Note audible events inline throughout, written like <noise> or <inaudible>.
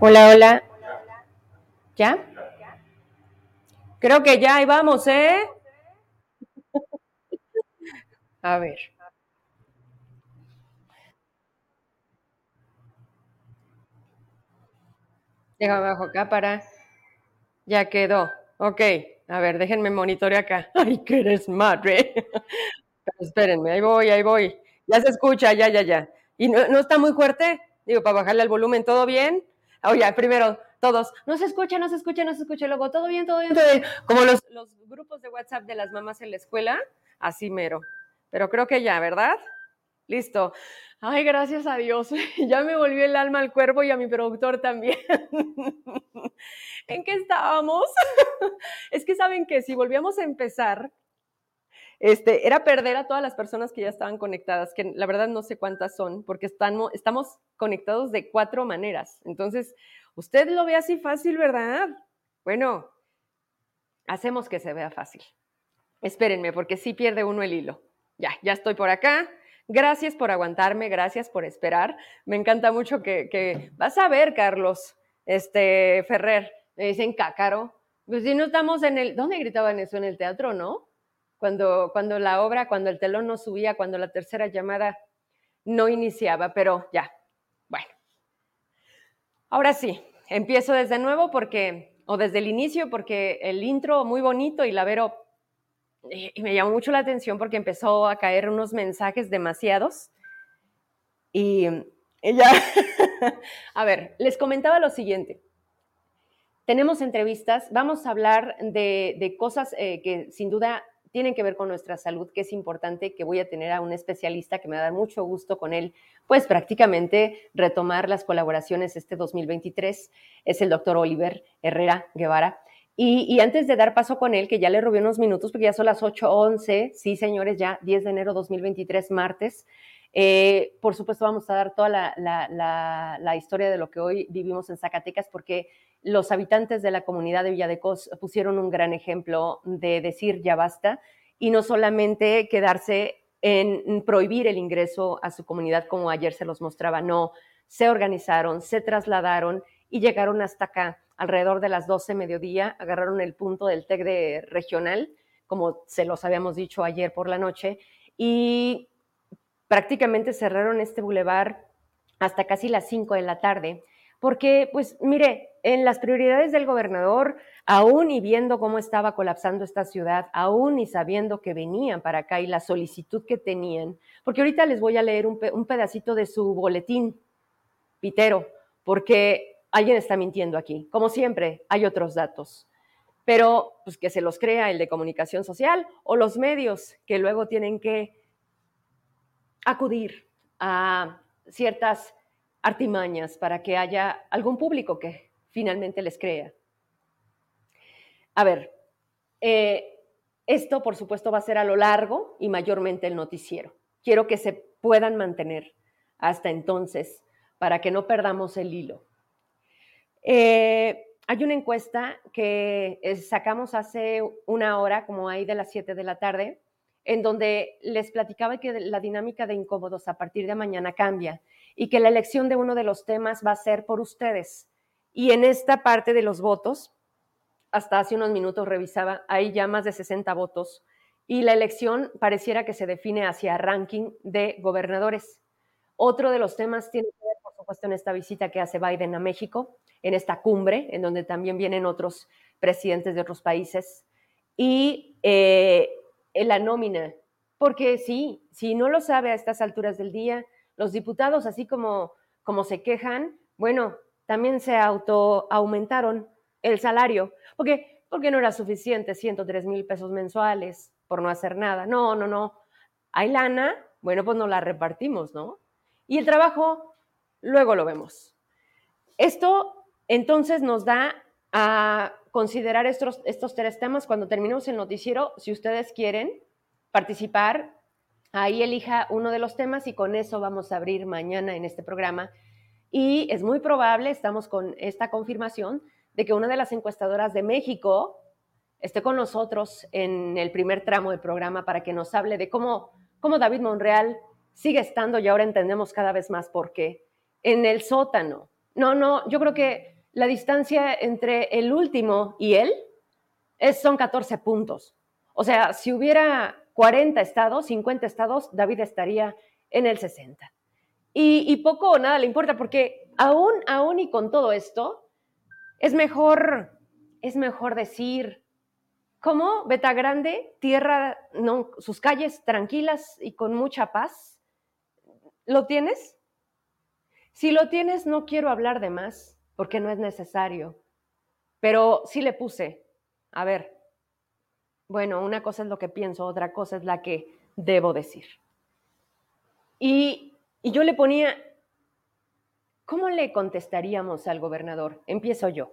Hola, hola. ¿Ya? Creo que ya, ahí vamos, ¿eh? A ver. Déjame bajo acá para. Ya quedó. Ok. A ver, déjenme monitorear acá. <laughs> Ay, que eres madre. Pero espérenme, ahí voy, ahí voy. Ya se escucha, ya, ya, ya. ¿Y no, no está muy fuerte? Digo, para bajarle el volumen, ¿todo bien? Oye, primero, todos, no se escucha, no se escucha, no se escucha, luego, todo bien, todo bien, todo bien. Como los, los grupos de WhatsApp de las mamás en la escuela, así mero. Pero creo que ya, ¿verdad? Listo. Ay, gracias a Dios. <laughs> Ya me volvió el alma al cuerpo y a mi productor también. <laughs> ¿En qué estábamos? <laughs> Es que saben que si volvíamos a empezar, este, era perder a todas las personas que ya estaban conectadas, que la verdad no sé cuántas son, porque estamos, conectados de cuatro maneras. Entonces, usted lo ve así fácil, ¿verdad? Bueno, hacemos que se vea fácil. Espérenme, porque sí pierde uno el hilo. Ya, ya estoy por acá. Gracias por aguantarme, gracias por esperar. Me encanta mucho que, que vas a ver, Carlos, este Ferrer, me dicen cácaro. Pues si no estamos en el, ¿dónde gritaban eso? En el teatro, ¿no? Cuando, cuando la obra, cuando el telón no subía, cuando la tercera llamada no iniciaba, pero ya, bueno. Ahora sí, empiezo desde nuevo porque, o desde el inicio, porque el intro muy bonito y la Vero y me llamó mucho la atención porque empezó a caer unos mensajes demasiados. Y ella, <laughs> a ver, les comentaba lo siguiente. Tenemos entrevistas, vamos a hablar de, de cosas eh, que sin duda tienen que ver con nuestra salud, que es importante, que voy a tener a un especialista que me va a dar mucho gusto con él, pues prácticamente retomar las colaboraciones este 2023. Es el doctor Oliver Herrera Guevara. Y, antes de dar paso con él, que ya le robé unos minutos, porque ya son las 8.11, sí, señores, ya 10 de enero 2023, martes. Eh, por supuesto, vamos a dar toda la, historia de lo que hoy vivimos en Zacatecas, porque los habitantes de la comunidad de Villadecos pusieron un gran ejemplo de decir ya basta y no solamente quedarse en prohibir el ingreso a su comunidad, como ayer se los mostraba, no, se organizaron, se trasladaron y llegaron hasta acá. Alrededor de las 12 mediodía, agarraron el punto del TEC de regional, como se los habíamos dicho ayer por la noche, y prácticamente cerraron este bulevar hasta casi las 5 de la tarde, porque, pues, mire, en las prioridades del gobernador, aún y viendo cómo estaba colapsando esta ciudad, aún y sabiendo que venían para acá y la solicitud que tenían, porque ahorita les voy a leer un, pedacito de su boletín, Pitero, porque alguien está mintiendo aquí. Como siempre, hay otros datos, pero pues que se los crea el de comunicación social o los medios que luego tienen que acudir a ciertas artimañas para que haya algún público que finalmente les crea. A ver, eh, esto por supuesto va a ser a lo largo y mayormente el noticiero. Quiero que se puedan mantener hasta entonces para que no perdamos el hilo. Eh, hay una encuesta que eh, sacamos hace una hora, como ahí de las 7 de la tarde, en donde les platicaba que la dinámica de incómodos a partir de mañana cambia y que la elección de uno de los temas va a ser por ustedes. Y en esta parte de los votos, hasta hace unos minutos revisaba, hay ya más de 60 votos y la elección pareciera que se define hacia ranking de gobernadores. Otro de los temas tiene que ver, por supuesto, en esta visita que hace Biden a México, en esta cumbre, en donde también vienen otros presidentes de otros países, y eh, la nómina, porque sí, si no lo sabe a estas alturas del día, los diputados, así como, como se quejan, bueno, también se auto aumentaron el salario, porque, porque no era suficiente 103 mil pesos mensuales por no hacer nada. No, no, no. Hay lana, bueno, pues nos la repartimos, ¿no? Y el trabajo, luego lo vemos. Esto entonces nos da a considerar estos, estos tres temas cuando terminemos el noticiero. Si ustedes quieren participar, ahí elija uno de los temas y con eso vamos a abrir mañana en este programa. Y es muy probable, estamos con esta confirmación, de que una de las encuestadoras de México esté con nosotros en el primer tramo del programa para que nos hable de cómo, cómo David Monreal sigue estando y ahora entendemos cada vez más por qué en el sótano No, no, yo creo que la distancia entre el último y él es, son 14 puntos. O sea, si hubiera 40 estados, 50 estados, David estaría en el 60. Y, poco o nada le importa, porque aún, aún y con todo esto, es mejor, es mejor decir, ¿cómo Beta Grande, tierra, no, sus calles tranquilas y con mucha paz? ¿Lo tienes? Si lo tienes, no quiero hablar de más, porque no es necesario. Pero sí le puse, a ver, bueno, una cosa es lo que pienso, otra cosa es la que debo decir. Y, y yo le ponía, ¿cómo le contestaríamos al gobernador? Empiezo yo.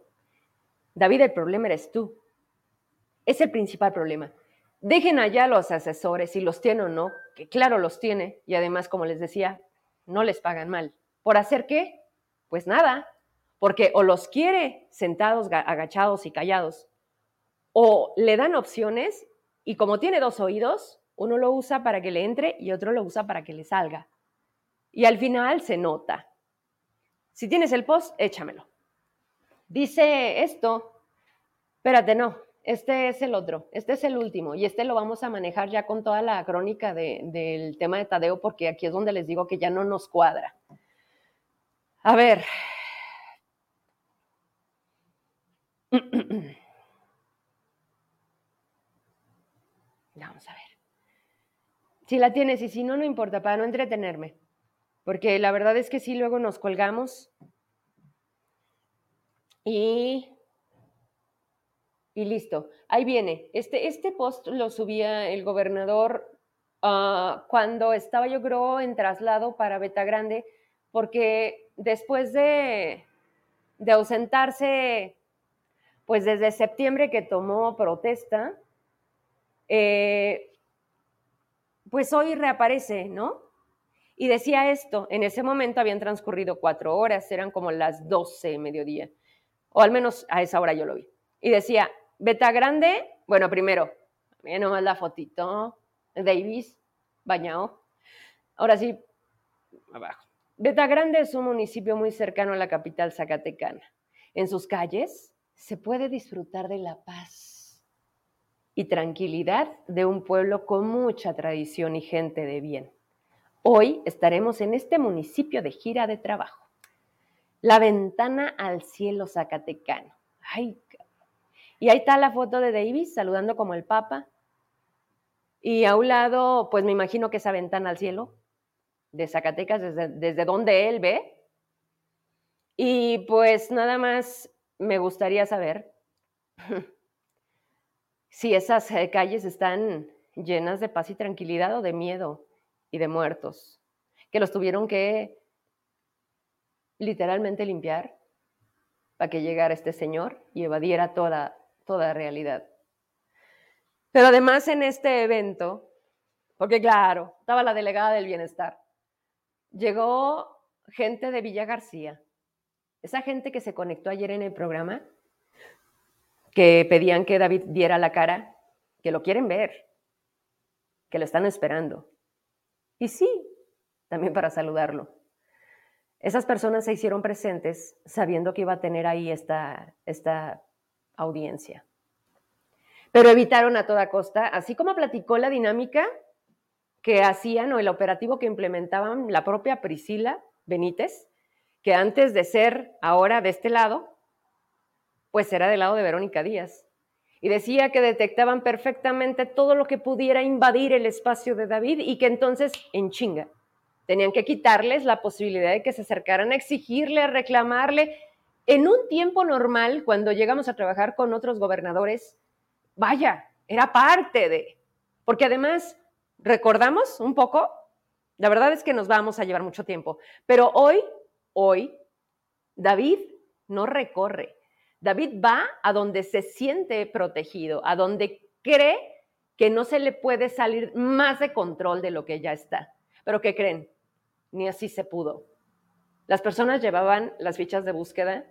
David, el problema eres tú. Es el principal problema. Dejen allá los asesores, si los tiene o no, que claro los tiene, y además, como les decía, no les pagan mal. ¿Por hacer qué? Pues nada, porque o los quiere sentados, agachados y callados, o le dan opciones y como tiene dos oídos, uno lo usa para que le entre y otro lo usa para que le salga. Y al final se nota. Si tienes el post, échamelo. Dice esto, espérate, no, este es el otro, este es el último y este lo vamos a manejar ya con toda la crónica del tema de Tadeo porque aquí es donde les digo que ya no nos cuadra. A ver. <clears throat> Vamos a ver. Si la tienes y si no, no importa, para no entretenerme. Porque la verdad es que sí, luego nos colgamos y, y listo. Ahí viene. Este, este post lo subía el gobernador uh, cuando estaba yo creo en traslado para Beta Grande, porque después de, de ausentarse, pues desde septiembre que tomó protesta, eh, pues hoy reaparece, ¿no? Y decía esto, en ese momento habían transcurrido cuatro horas, eran como las doce mediodía, o al menos a esa hora yo lo vi. Y decía, Beta Grande, bueno, primero, mira nomás la fotito, Davis, bañado. Ahora sí, abajo. Beta Grande es un municipio muy cercano a la capital zacatecana. En sus calles se puede disfrutar de la paz y tranquilidad de un pueblo con mucha tradición y gente de bien. Hoy estaremos en este municipio de gira de trabajo. La ventana al cielo zacatecano. Ay, y ahí está la foto de Davis saludando como el Papa. Y a un lado, pues me imagino que esa ventana al cielo de Zacatecas, desde, desde donde él ve. Y pues nada más me gustaría saber <laughs> si esas eh, calles están llenas de paz y tranquilidad o de miedo y de muertos, que los tuvieron que literalmente limpiar para que llegara este señor y evadiera toda, toda realidad. Pero además en este evento, porque claro, estaba la delegada del bienestar, llegó gente de Villa García, esa gente que se conectó ayer en el programa, que pedían que David diera la cara, que lo quieren ver, que lo están esperando. Y sí, también para saludarlo. Esas personas se hicieron presentes sabiendo que iba a tener ahí esta, esta audiencia. Pero evitaron a toda costa, así como platicó la dinámica que hacían o el operativo que implementaban la propia Priscila Benítez, que antes de ser ahora de este lado, pues era del lado de Verónica Díaz. Y decía que detectaban perfectamente todo lo que pudiera invadir el espacio de David y que entonces, en chinga, tenían que quitarles la posibilidad de que se acercaran a exigirle, a reclamarle. En un tiempo normal, cuando llegamos a trabajar con otros gobernadores, vaya, era parte de, porque además, recordamos un poco, la verdad es que nos vamos a llevar mucho tiempo, pero hoy, hoy, David no recorre, David va a donde se siente protegido, a donde cree que no se le puede salir más de control de lo que ya está. Pero ¿qué creen? Ni así se pudo. Las personas llevaban las fichas de búsqueda,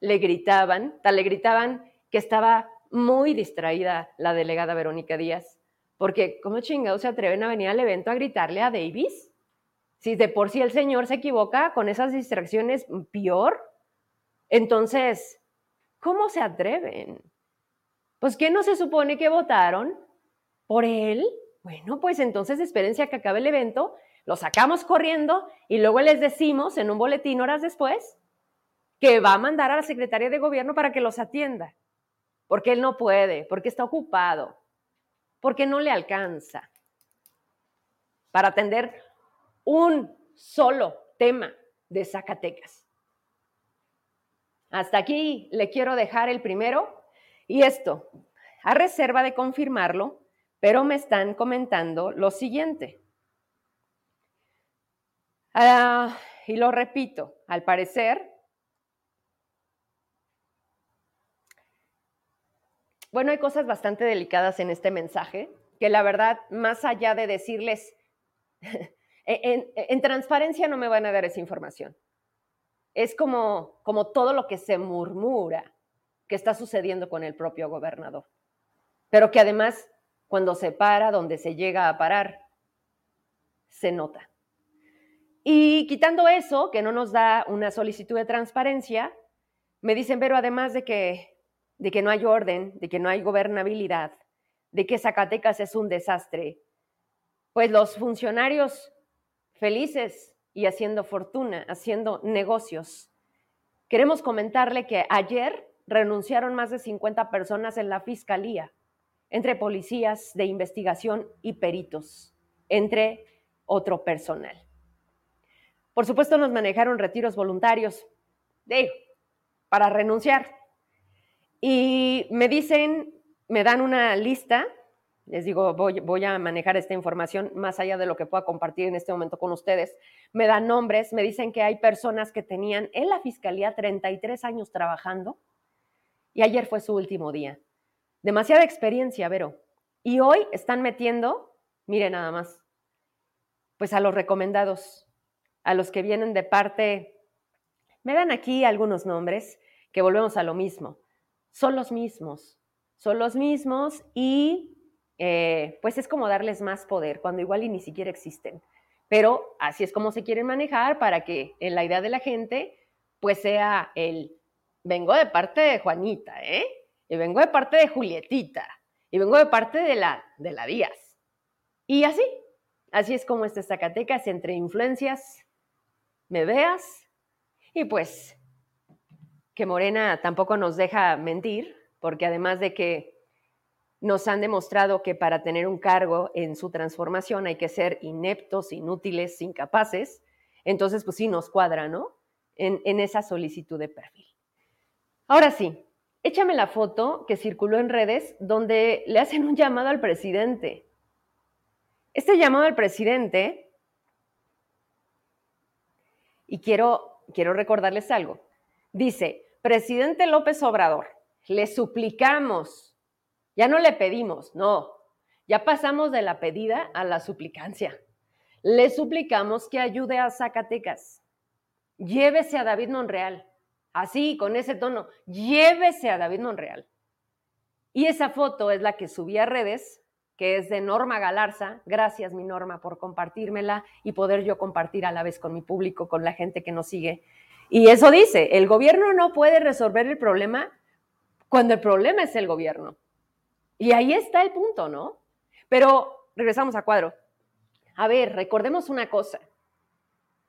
le gritaban, tal le gritaban que estaba muy distraída la delegada Verónica Díaz, porque ¿cómo chingados se atreven a venir al evento a gritarle a Davis? Si de por sí el señor se equivoca con esas distracciones, peor. Entonces, ¿cómo se atreven? Pues, ¿qué no se supone que votaron por él? Bueno, pues entonces espérense a que acabe el evento, lo sacamos corriendo y luego les decimos en un boletín horas después que va a mandar a la secretaria de gobierno para que los atienda, porque él no puede, porque está ocupado, porque no le alcanza para atender un solo tema de Zacatecas. Hasta aquí le quiero dejar el primero y esto, a reserva de confirmarlo, pero me están comentando lo siguiente. Ah, y lo repito, al parecer, bueno, hay cosas bastante delicadas en este mensaje, que la verdad, más allá de decirles, <laughs> en, transparencia no me van a dar esa información. Es como, como todo lo que se murmura que está sucediendo con el propio gobernador, pero que además cuando se para, donde se llega a parar, se nota. Y quitando eso, que no nos da una solicitud de transparencia, me dicen, pero además de que, de que no hay orden, de que no hay gobernabilidad, de que Zacatecas es un desastre, pues los funcionarios felices y haciendo fortuna, haciendo negocios. Queremos comentarle que ayer renunciaron más de 50 personas en la fiscalía, entre policías de investigación y peritos, entre otro personal. Por supuesto, nos manejaron retiros voluntarios, de, para renunciar. Y me dicen, me dan una lista, les digo, voy, voy, a manejar esta información más allá de lo que pueda compartir en este momento con ustedes. Me dan nombres, me dicen que hay personas que tenían en la fiscalía 33 años trabajando y ayer fue su último día. Demasiada experiencia, Vero. Y hoy están metiendo, mire nada más, pues a los recomendados, a los que vienen de parte, me dan aquí algunos nombres, que volvemos a lo mismo. Son los mismos, son los mismos y eh, pues es como darles más poder cuando igual y ni siquiera existen. Pero así es como se quieren manejar para que en la idea de la gente pues sea el vengo de parte de Juanita, ¿eh? Y vengo de parte de Julietita. Y vengo de parte de la, de la Díaz. Y así, así es como este Zacatecas entre influencias, me veas. Y pues, que Morena tampoco nos deja mentir, porque además de que nos han demostrado que para tener un cargo en su transformación hay que ser ineptos, inútiles, incapaces, entonces pues sí nos cuadra, ¿no? En, esa solicitud de perfil. Ahora sí, échame la foto que circuló en redes donde le hacen un llamado al presidente. Este llamado al presidente, y quiero, quiero recordarles algo, dice, presidente López Obrador, le suplicamos, ya no le pedimos, no, ya pasamos de la pedida a la suplicancia. Le suplicamos que ayude a Zacatecas. Llévese a David Monreal así, con ese tono, llévese a David Monreal. Y esa foto es la que subí a redes, que es de Norma Galarza. Gracias, mi Norma, por compartírmela y poder yo compartir a la vez con mi público, con la gente que nos sigue. Y eso dice, el gobierno no puede resolver el problema cuando el problema es el gobierno. Y ahí está el punto, ¿no? Pero regresamos a cuadro. A ver, recordemos una cosa.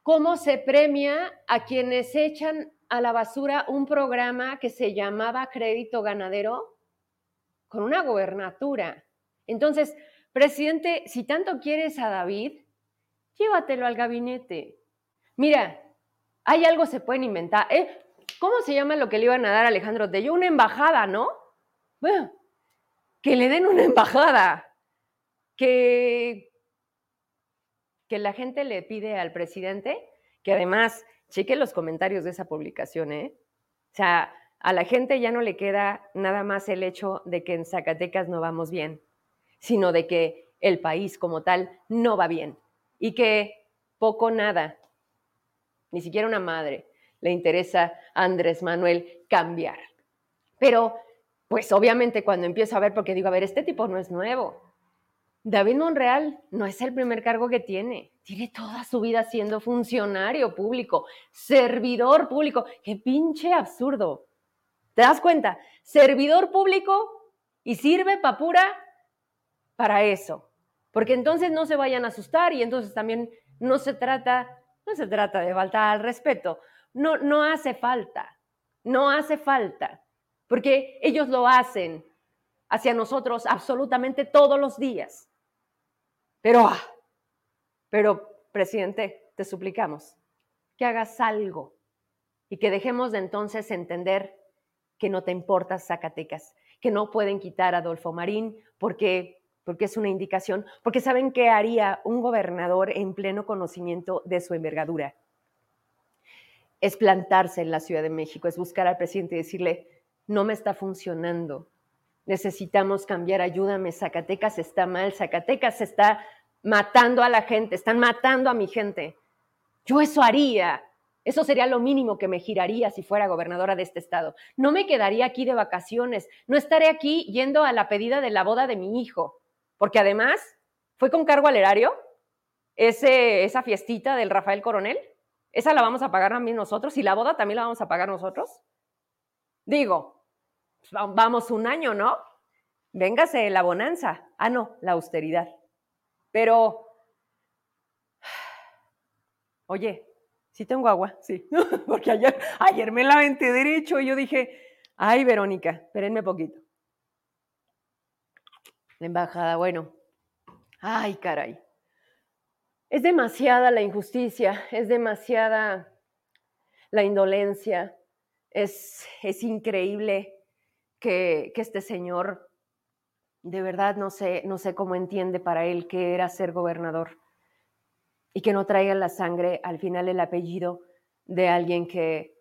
¿Cómo se premia a quienes echan a la basura un programa que se llamaba Crédito Ganadero con una gobernatura. Entonces, presidente, si tanto quieres a David, llévatelo al gabinete. Mira, hay algo se pueden inventar. ¿eh? ¿Cómo se llama lo que le iban a dar a Alejandro Tello? Una embajada, ¿no? Bueno, que le den una embajada. Que, que la gente le pide al presidente, que además cheque los comentarios de esa publicación, ¿eh? O sea, a la gente ya no le queda nada más el hecho de que en Zacatecas no vamos bien, sino de que el país como tal no va bien y que poco nada, ni siquiera una madre, le interesa a Andrés Manuel cambiar. Pero, pues obviamente cuando empiezo a ver, porque digo, a ver, este tipo no es nuevo. David Monreal no es el primer cargo que tiene. Tiene toda su vida siendo funcionario público, servidor público. ¡Qué pinche absurdo! ¿Te das cuenta? Servidor público y sirve papura para eso. Porque entonces no se vayan a asustar y entonces también no se trata, no se trata de faltar al respeto. No, no hace falta. No hace falta. Porque ellos lo hacen hacia nosotros absolutamente todos los días. Pero, ah, pero, presidente, te suplicamos que hagas algo y que dejemos de entonces entender que no te importa Zacatecas, que no pueden quitar a Adolfo Marín porque, porque es una indicación, porque saben qué haría un gobernador en pleno conocimiento de su envergadura. Es plantarse en la Ciudad de México, es buscar al presidente y decirle, no me está funcionando, necesitamos cambiar, ayúdame, Zacatecas está mal, Zacatecas está matando a la gente, están matando a mi gente. Yo eso haría. Eso sería lo mínimo que me giraría si fuera gobernadora de este estado. No me quedaría aquí de vacaciones, no estaré aquí yendo a la pedida de la boda de mi hijo, porque además fue con cargo al erario ese, esa fiestita del Rafael Coronel. Esa la vamos a pagar mí nosotros y la boda también la vamos a pagar nosotros. Digo, vamos un año, ¿no? Véngase la bonanza. Ah, no, la austeridad. Pero, <sighs> oye, sí tengo agua, sí, <laughs> porque ayer, ayer me la aventé derecho y yo dije, ay, Verónica, espérenme poquito. La embajada, bueno, ay, caray. Es demasiada la injusticia, es demasiada la indolencia, es, es increíble que, este señor de verdad no sé, no sé cómo entiende para él que era ser gobernador y que no traiga la sangre al final el apellido de alguien que,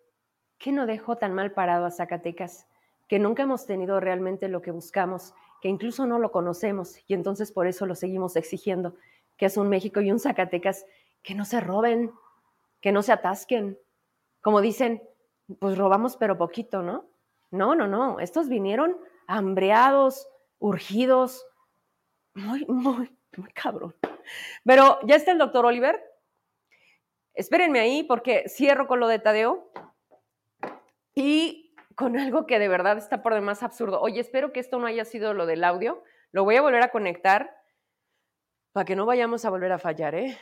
que no dejó tan mal parado a Zacatecas, que nunca hemos tenido realmente lo que buscamos, que incluso no lo conocemos y entonces por eso lo seguimos exigiendo, que es un México y un Zacatecas que no se roben, que no se atasquen. Como dicen, pues robamos pero poquito, ¿no? No, no, no, estos vinieron hambreados, urgidos, muy, muy, muy cabrón. Pero ya está el doctor Oliver. Espérenme ahí porque cierro con lo de Tadeo y con algo que de verdad está por demás absurdo. Oye, espero que esto no haya sido lo del audio. Lo voy a volver a conectar para que no vayamos a volver a fallar, ¿eh?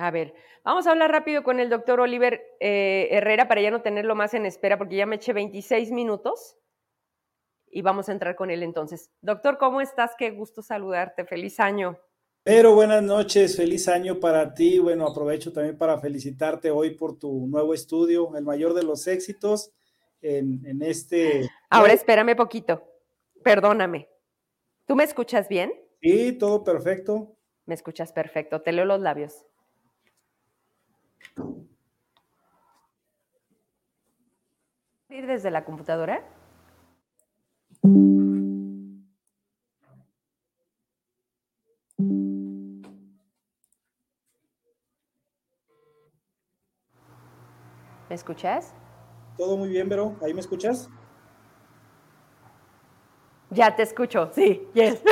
A ver, vamos a hablar rápido con el doctor Oliver eh, Herrera para ya no tenerlo más en espera porque ya me eché 26 minutos y vamos a entrar con él entonces. Doctor, ¿cómo estás? Qué gusto saludarte. Feliz año. Pero buenas noches, feliz año para ti. Bueno, aprovecho también para felicitarte hoy por tu nuevo estudio, el mayor de los éxitos en, en este... Ahora espérame poquito, perdóname. ¿Tú me escuchas bien? Sí, todo perfecto. Me escuchas perfecto, te leo los labios. ¿Ir desde la computadora? ¿Me escuchas? Todo muy bien, Vero. ¿Ahí me escuchas? Ya te escucho, sí, yes.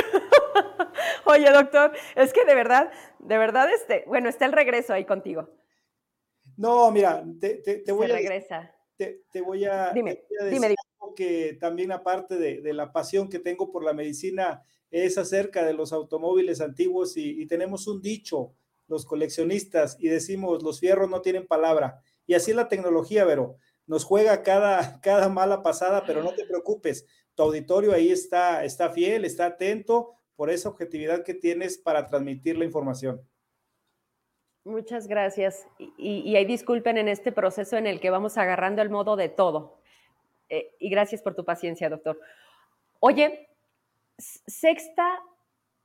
<laughs> Oye, doctor, es que de verdad, de verdad, este, bueno, está el regreso ahí contigo. No, mira, te, voy a. regresa. Te, voy a. Dime, dime, dime que también aparte de, la pasión que tengo por la medicina es acerca de los automóviles antiguos y, tenemos un dicho, los coleccionistas, y decimos, los fierros no tienen palabra. Y así es la tecnología, pero nos juega cada, cada mala pasada, pero no te preocupes, tu auditorio ahí está, está fiel, está atento por esa objetividad que tienes para transmitir la información. Muchas gracias. Y, y, y disculpen en este proceso en el que vamos agarrando el modo de todo. Eh, y gracias por tu paciencia, doctor. Oye, sexta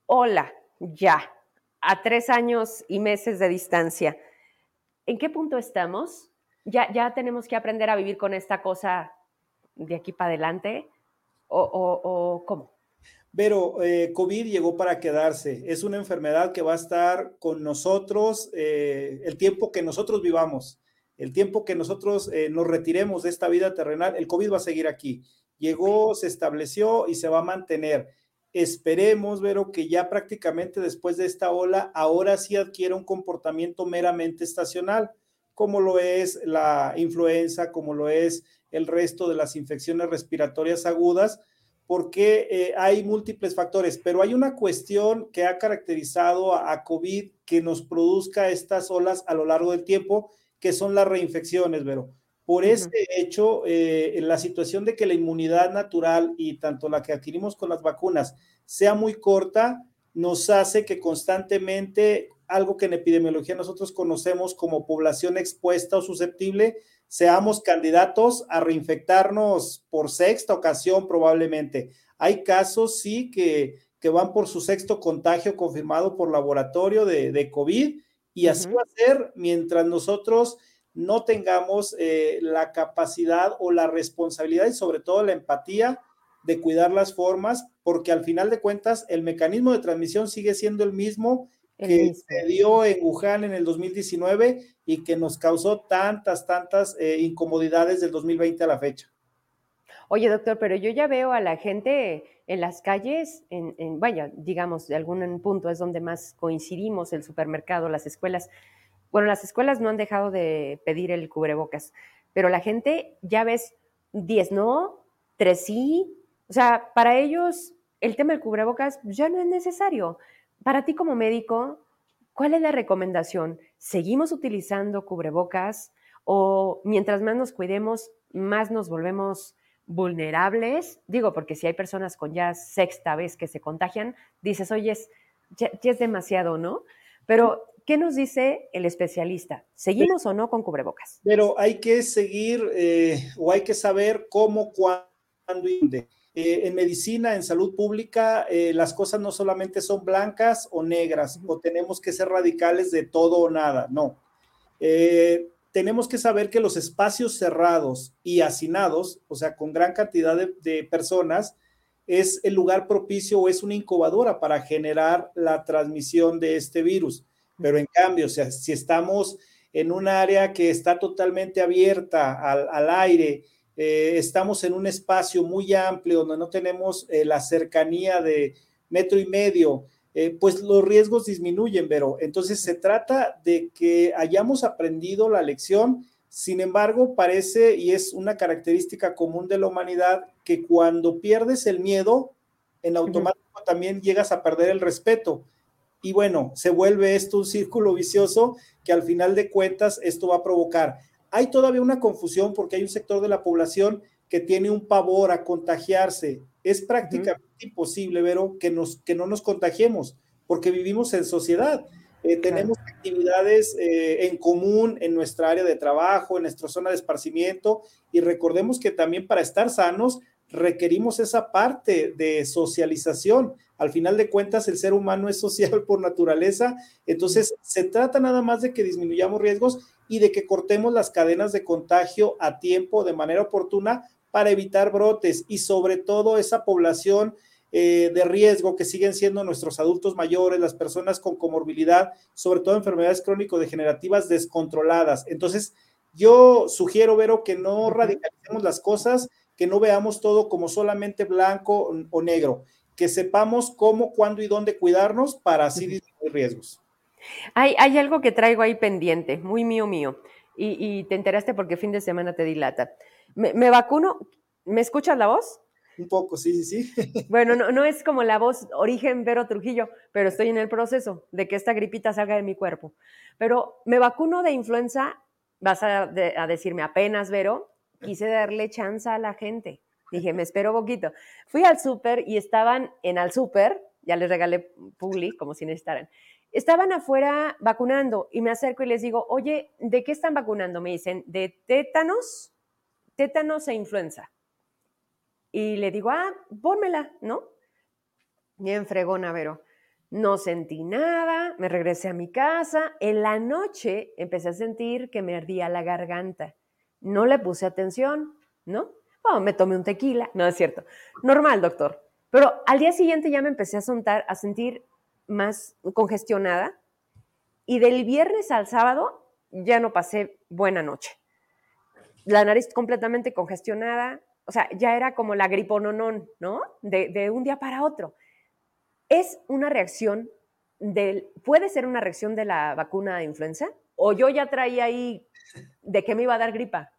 ola, ya, a tres años y meses de distancia. ¿En qué punto estamos? ¿Ya, ya tenemos que aprender a vivir con esta cosa de aquí para adelante? ¿O, cómo? Pero eh, COVID llegó para quedarse. Es una enfermedad que va a estar con nosotros eh, el tiempo que nosotros vivamos el tiempo que nosotros eh, nos retiremos de esta vida terrenal, el COVID va a seguir aquí. Llegó, se estableció y se va a mantener. esperemos, Vero, que ya prácticamente después de esta ola, ahora sí adquiera un comportamiento meramente estacional, como lo es la influenza, como lo es el resto de las infecciones respiratorias agudas, porque eh, hay múltiples factores, pero hay una cuestión que ha caracterizado a, COVID que nos produzca estas olas a lo largo del tiempo, que son las reinfecciones, Vero. Por este hecho, eh, la situación de que la inmunidad natural y tanto la que adquirimos con las vacunas sea muy corta, nos hace que constantemente algo que en epidemiología nosotros conocemos como población expuesta o susceptible, seamos candidatos a reinfectarnos por sexta ocasión probablemente. Hay casos, sí, que, que van por su sexto contagio confirmado por laboratorio de, de COVID y así va a ser mientras nosotros no tengamos eh, la capacidad o la responsabilidad y sobre todo la empatía de cuidar las formas, porque al final de cuentas el mecanismo de transmisión sigue siendo el mismo que se dio en Wuhan en el 2019 y que nos causó tantas, tantas eh, incomodidades del 2020 a la fecha. Oye, doctor, pero yo ya veo a la gente en las calles, en, en, vaya, digamos, de algún punto es donde más coincidimos, el supermercado, las escuelas. Bueno, las escuelas no han dejado de pedir el cubrebocas, pero la gente, ya ves, 10 no, 3 sí. O sea, para ellos el tema del cubrebocas ya no es necesario. Para ti como médico, ¿cuál es la recomendación? ¿Seguimos utilizando cubrebocas o mientras más nos cuidemos, más nos volvemos vulnerables? Digo, porque si hay personas con ya sexta vez que se contagian, dices, oye, es, ya, es demasiado, ¿no? Pero, ¿qué nos dice el especialista? ¿Seguimos o no con cubrebocas? Pero hay que seguir eh, o hay que saber cómo, cuándo y dónde. Eh, en medicina, en salud pública, eh, las cosas no solamente son blancas o negras, o tenemos que ser radicales de todo o nada, no. Eh, tenemos que saber que los espacios cerrados y hacinados, o sea, con gran cantidad de, personas, es el lugar propicio o es una incubadora para generar la transmisión de este virus. Pero en cambio, o sea, si estamos en un área que está totalmente abierta al, al aire, eh, estamos en un espacio muy amplio donde no tenemos eh, la cercanía de metro y medio, eh, pues los riesgos disminuyen, pero entonces se trata de que hayamos aprendido la lección. Sin embargo, parece y es una característica común de la humanidad que cuando pierdes el miedo, en automático también llegas a perder el respeto. Y bueno, se vuelve esto un <laughs> círculo vicioso que al final de cuentas esto va a provocar hay todavía una confusión porque hay un sector de la población que tiene un pavor a contagiarse. Es prácticamente imposible, Vero, que, nos, que no nos contagiemos porque vivimos en sociedad. Eh, tenemos actividades eh, en común en nuestra área de trabajo, en nuestra zona de esparcimiento y recordemos que también para estar sanos requerimos esa parte de socialización. Al final de cuentas, el ser humano es <laughs> social por naturaleza, entonces se trata nada más de que disminuyamos riesgos y de que cortemos las cadenas de contagio a tiempo, de manera oportuna, para evitar brotes y sobre todo esa población eh, de riesgo que siguen siendo nuestros adultos mayores, las personas con comorbilidad, sobre todo enfermedades crónico-degenerativas descontroladas. Entonces, yo sugiero, Vero, que no radicalicemos las cosas, que no veamos todo como solamente blanco o negro, que sepamos cómo, cuándo y dónde cuidarnos para así disminuir riesgos. Hay, algo que traigo ahí pendiente, muy mío mío, y, te enteraste porque fin de semana te dilata. Me, me, vacuno, ¿me escuchas la voz? Un poco, sí, sí, sí. <laughs> Bueno, no, no es como la voz origen Vero Trujillo, pero estoy en el proceso de que esta gripita salga de mi cuerpo. Pero me vacuno de influenza, vas a, a decirme apenas, Vero, quise darle chance a la gente. Dije, me espero poquito. Fui al súper y estaban en al súper, ya les regalé Publi, como si necesitaran estaban afuera vacunando y me acerco y les digo, oye, ¿de qué están vacunando? Me dicen, de tétanos, tétanos e influenza. Y le digo, ah, pónmela, ¿no? Bien fregona, Vero. No sentí nada, me regresé a mi casa. En la noche empecé a sentir que me ardía la garganta. No le puse atención, ¿no? Bueno, me tomé un tequila, no es cierto. Normal, doctor. Pero al día siguiente ya me empecé a sentir más congestionada y del viernes al sábado ya no pasé buena noche. La nariz completamente congestionada, o sea, ya era como la gripononón, ¿no? De, de un día para otro. ¿Es una reacción del, puede ser una reacción de la vacuna de influenza? ¿O yo ya traía ahí de que me iba a dar gripa?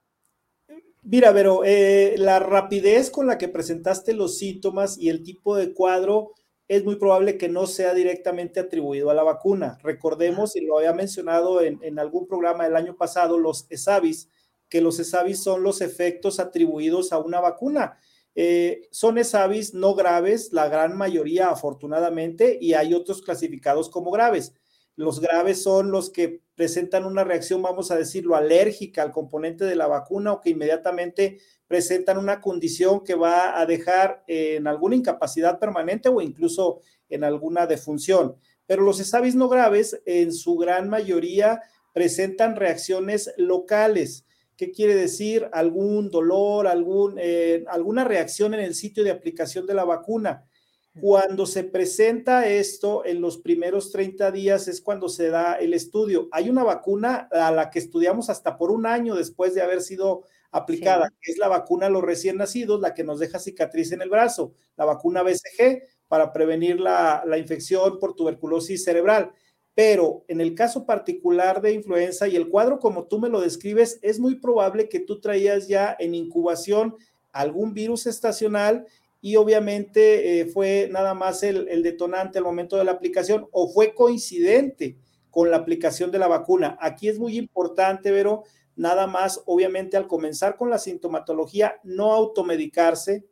Mira, pero eh, la rapidez con la que presentaste los síntomas y el tipo de cuadro es muy probable que no sea directamente atribuido a la vacuna. Recordemos, y lo había mencionado en, algún programa del año pasado, los ESAVIS, que los ESAVIS son los efectos atribuidos a una vacuna. Eh, son ESAVIS no graves, la gran mayoría afortunadamente, y hay otros clasificados como graves. Los graves son los que presentan una reacción, vamos a decirlo, alérgica al componente de la vacuna o que inmediatamente presentan una condición que va a dejar en alguna incapacidad permanente o incluso en alguna defunción. Pero los ESAVIS no graves, en su gran mayoría, presentan reacciones locales. ¿Qué quiere decir? Algún dolor, algún, eh, alguna reacción en el sitio de aplicación de la vacuna. Cuando se presenta esto en los primeros 30 días es cuando se da el estudio. Hay una vacuna a la que estudiamos hasta por un año después de haber sido aplicada, que es la vacuna a los recién nacidos, la que nos deja cicatriz en el brazo, la vacuna BCG para prevenir la, la infección por tuberculosis cerebral. Pero en el caso particular de influenza y el cuadro como tú me lo describes, es muy probable que tú traías ya en incubación algún virus estacional y obviamente eh, fue nada más el, el, detonante al momento de la aplicación o fue coincidente con la aplicación de la vacuna. Aquí es muy importante, Vero, nada más, obviamente al comenzar con la sintomatología, no automedicarse,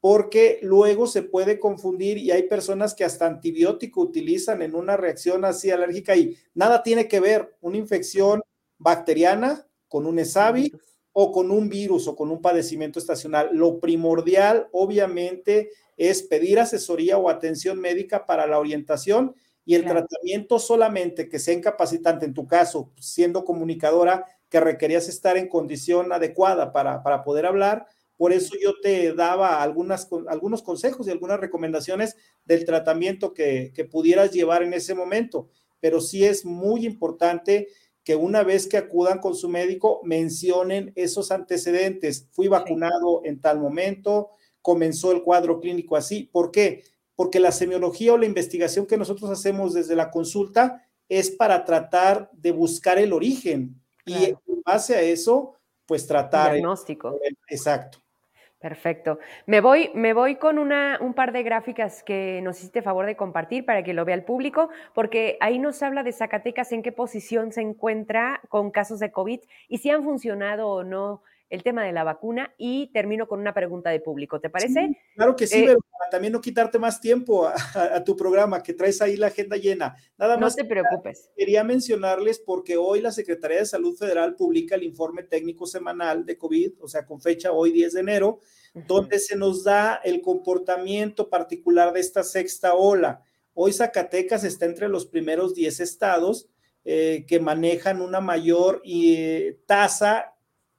porque luego se puede confundir y hay personas que hasta antibiótico utilizan en una reacción así alérgica y nada tiene que ver una infección bacteriana con un ESAVI o con un virus o con un padecimiento estacional. Lo primordial, obviamente, es pedir asesoría o atención médica para la orientación y el claro. tratamiento solamente que sea incapacitante, en tu caso, siendo comunicadora, que requerías estar en condición adecuada para, para poder hablar, por eso yo te daba algunas, algunos consejos y algunas recomendaciones del tratamiento que, que pudieras llevar en ese momento. Pero sí es muy importante que una vez que acudan con su médico mencionen esos antecedentes. Fui vacunado en tal momento, comenzó el cuadro clínico así. ¿Por qué? Porque la semiología o la investigación que nosotros hacemos desde la consulta es para tratar de buscar el origen claro. y en base a eso, pues tratar. Diagnóstico. El, exacto. Perfecto. Me voy, me voy con una, un par de gráficas que nos hiciste favor de compartir para que lo vea el público, porque ahí nos habla de Zacatecas en qué posición se encuentra con casos de COVID y si han funcionado o no el tema de la vacuna y termino con una pregunta de público, ¿te parece? Sí, claro que sí, eh, para también no quitarte más tiempo a, a, a, tu programa, que traes ahí la agenda llena. Nada más. No te preocupes. Quería mencionarles porque hoy la Secretaría de Salud Federal publica el informe técnico semanal de COVID, o sea, con fecha hoy 10 de enero, uh -huh. donde se nos da el comportamiento particular de esta sexta ola. Hoy Zacatecas está entre los primeros 10 estados eh, que manejan una mayor eh, tasa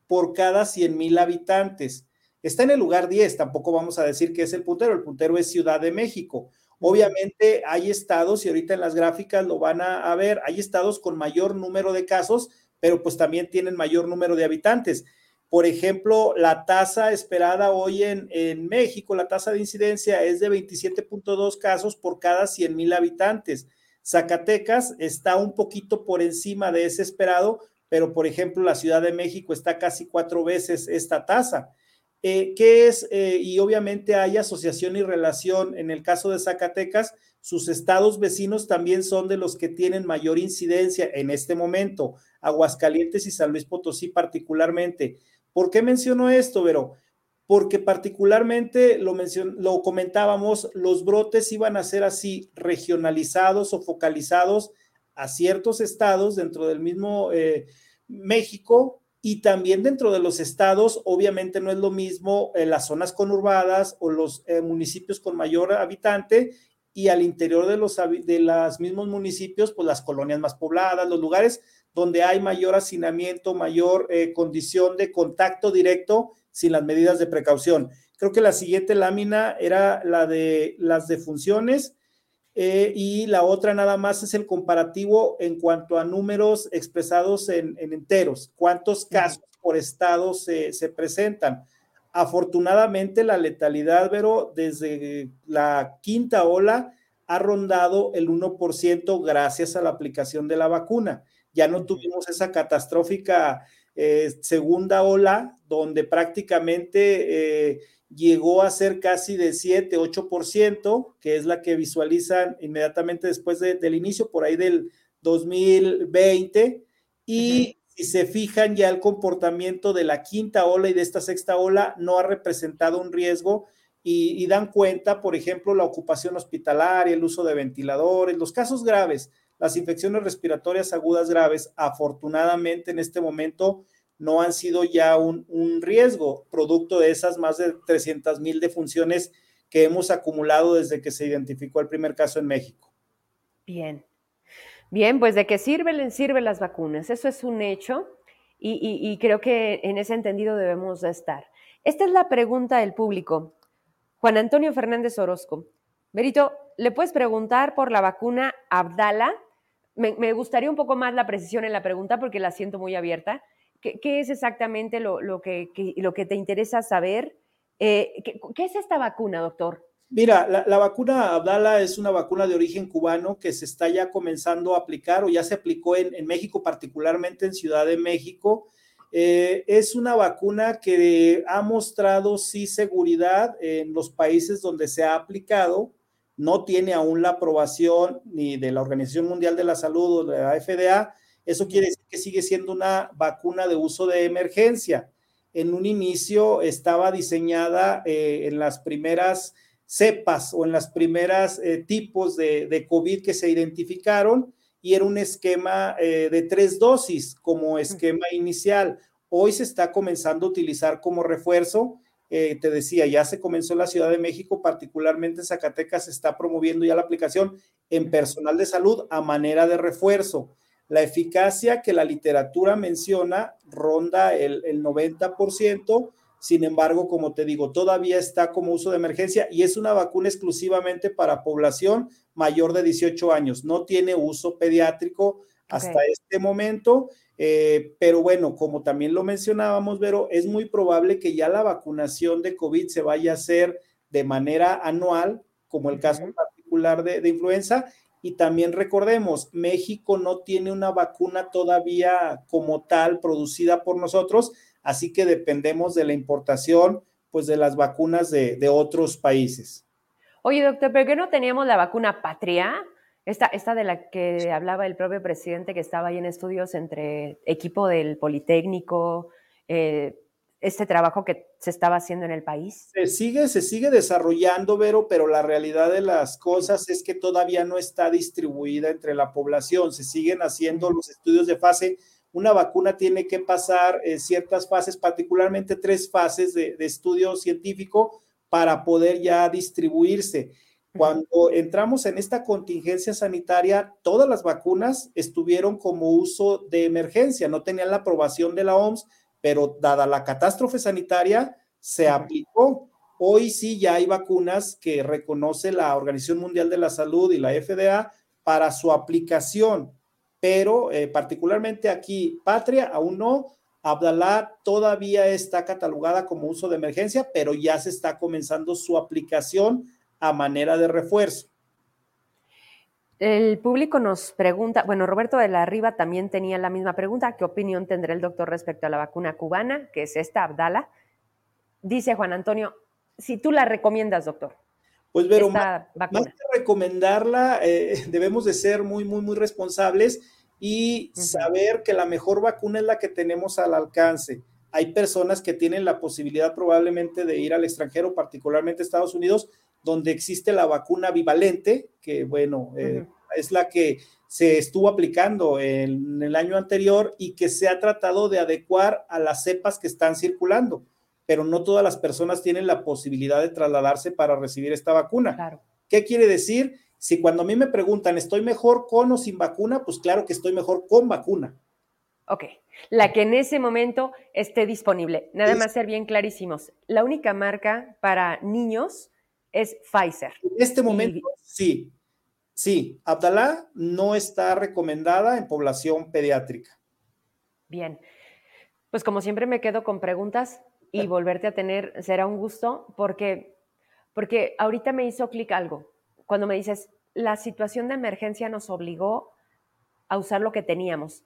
por cada 100 mil habitantes. Está en el lugar 10, tampoco vamos a decir que es el puntero, el puntero es Ciudad de México. Obviamente hay estados, y ahorita en las gráficas lo van a, a, ver, hay estados con mayor número de casos, pero pues también tienen mayor número de habitantes. Por ejemplo, la tasa esperada hoy en, en México, la tasa de incidencia es de 27.2 casos por cada 100 mil habitantes. Zacatecas está un poquito por encima de ese esperado, pero por ejemplo la Ciudad de México está casi cuatro veces esta tasa. Eh, ¿Qué es? Eh, y obviamente hay asociación y relación. En el caso de Zacatecas, sus estados vecinos también son de los que tienen mayor incidencia en este momento, Aguascalientes y San Luis Potosí particularmente. ¿Por qué menciono esto, Vero? Porque particularmente lo, lo comentábamos, los brotes iban a ser así regionalizados o focalizados a ciertos estados dentro del mismo eh, México y también dentro de los estados, obviamente no es lo mismo en las zonas conurbadas o los eh, municipios con mayor habitante y al interior de los de los mismos municipios, pues las colonias más pobladas, los lugares donde hay mayor hacinamiento, mayor eh, condición de contacto directo sin las medidas de precaución. Creo que la siguiente lámina era la de las defunciones eh, y la otra nada más es el comparativo en cuanto a números expresados en, en enteros, cuántos casos por estado se, se, presentan. Afortunadamente la letalidad, Vero, desde la quinta ola ha rondado el 1% gracias a la aplicación de la vacuna. Ya no tuvimos esa catastrófica eh, segunda ola donde prácticamente eh, llegó a ser casi de 7, 8%, que es la que visualizan inmediatamente después del inicio, por ahí del 2020. Y si se fijan ya el comportamiento de la quinta ola y de esta sexta ola no ha representado un riesgo y, dan cuenta, por ejemplo, la ocupación hospitalaria, el uso de ventiladores, los casos graves, las infecciones respiratorias agudas graves, afortunadamente en este momento no han sido ya un, un riesgo, producto de esas más de 300 mil defunciones que hemos acumulado desde que se identificó el primer caso en México. Bien, Bien, pues de qué sirven, sirven las vacunas, eso es un hecho y, creo que en ese entendido debemos estar. Esta es la pregunta del público. Juan Antonio Fernández Orozco. Berito, ¿le puedes preguntar por la vacuna Abdala? Me, gustaría un poco más la precisión en la pregunta porque la siento muy abierta. ¿Qué, es exactamente lo, que, lo, que, te interesa saber? Eh, ¿qué, es esta vacuna, doctor? Mira, la, vacuna Abdala es una vacuna de origen cubano que se está ya comenzando a aplicar o ya se aplicó en, México, particularmente en Ciudad de México. Eh, es una vacuna que ha mostrado sí seguridad en los países donde se ha aplicado. No tiene aún la aprobación ni de la Organización Mundial de la Salud o de la FDA. Eso quiere decir que sigue siendo una vacuna de uso de emergencia. En un inicio estaba diseñada eh, en las primeras cepas o en las primeras eh, tipos de, COVID que se identificaron y era un esquema eh, de tres dosis como esquema inicial. Hoy se está comenzando a utilizar como refuerzo. Eh, te decía, ya se comenzó en la Ciudad de México, particularmente en Zacatecas, se está promoviendo ya la aplicación en personal de salud a manera de refuerzo. La eficacia que la literatura menciona ronda el, el 90%, sin embargo, como te digo, todavía está como uso de emergencia y es una vacuna exclusivamente para población mayor de 18 años. No tiene uso pediátrico hasta este momento. Eh, pero bueno, como también lo mencionábamos, Vero, es muy probable que ya la vacunación de COVID se vaya a hacer de manera anual, como el caso particular de, de, influenza. Y también recordemos, México no tiene una vacuna todavía como tal producida por nosotros, así que dependemos de la importación pues de las vacunas de, otros países. Oye, doctor, ¿pero qué no teníamos la vacuna patria? Esta, esta de la que hablaba el propio presidente que estaba ahí en estudios entre equipo del Politécnico, eh, este trabajo que se estaba haciendo en el país? Se sigue, se sigue desarrollando, Vero, pero la realidad de las cosas es que todavía no está distribuida entre la población. Se siguen haciendo los estudios de fase una vacuna tiene que pasar eh, ciertas fases, particularmente tres fases de, estudio científico para poder ya distribuirse. Cuando entramos en esta contingencia sanitaria, todas las vacunas estuvieron como uso de emergencia, no tenían la aprobación de la OMS, pero dada la catástrofe sanitaria, se aplicó. Hoy sí ya hay vacunas que reconoce la Organización Mundial de la Salud y la FDA para su aplicación pero eh, particularmente aquí, Patria aún no, Abdalá todavía está catalogada como uso de emergencia, pero ya se está comenzando su aplicación a manera de refuerzo. El público nos pregunta, bueno, Roberto de la Riva también tenía la misma pregunta, ¿qué opinión tendrá el doctor respecto a la vacuna cubana, que es esta Abdala? Dice Juan Antonio, si tú la recomiendas, doctor. Pues, pero más, que recomendarla, eh, debemos de ser muy, muy, muy responsables y saber que la mejor vacuna es la que tenemos al alcance. Hay personas que tienen la posibilidad probablemente de ir al extranjero, particularmente Estados Unidos, donde existe la vacuna bivalente, que bueno, eh, es la que se estuvo aplicando en el año anterior y que se ha tratado de adecuar a las cepas que están circulando pero no todas las personas tienen la posibilidad de trasladarse para recibir esta vacuna. Claro. ¿Qué quiere decir? Si cuando a mí me preguntan, ¿estoy mejor con o sin vacuna? Pues claro que estoy mejor con vacuna. Ok, la que en ese momento esté disponible. Nada más ser bien clarísimos. La única marca para niños es Pfizer. En este momento, sí. Sí, Abdalá no está recomendada en población pediátrica. Bien. Pues como siempre me quedo con preguntas y volverte a tener será un gusto porque, porque ahorita me hizo clic algo. Cuando me dices, la situación de emergencia nos obligó a usar lo que teníamos.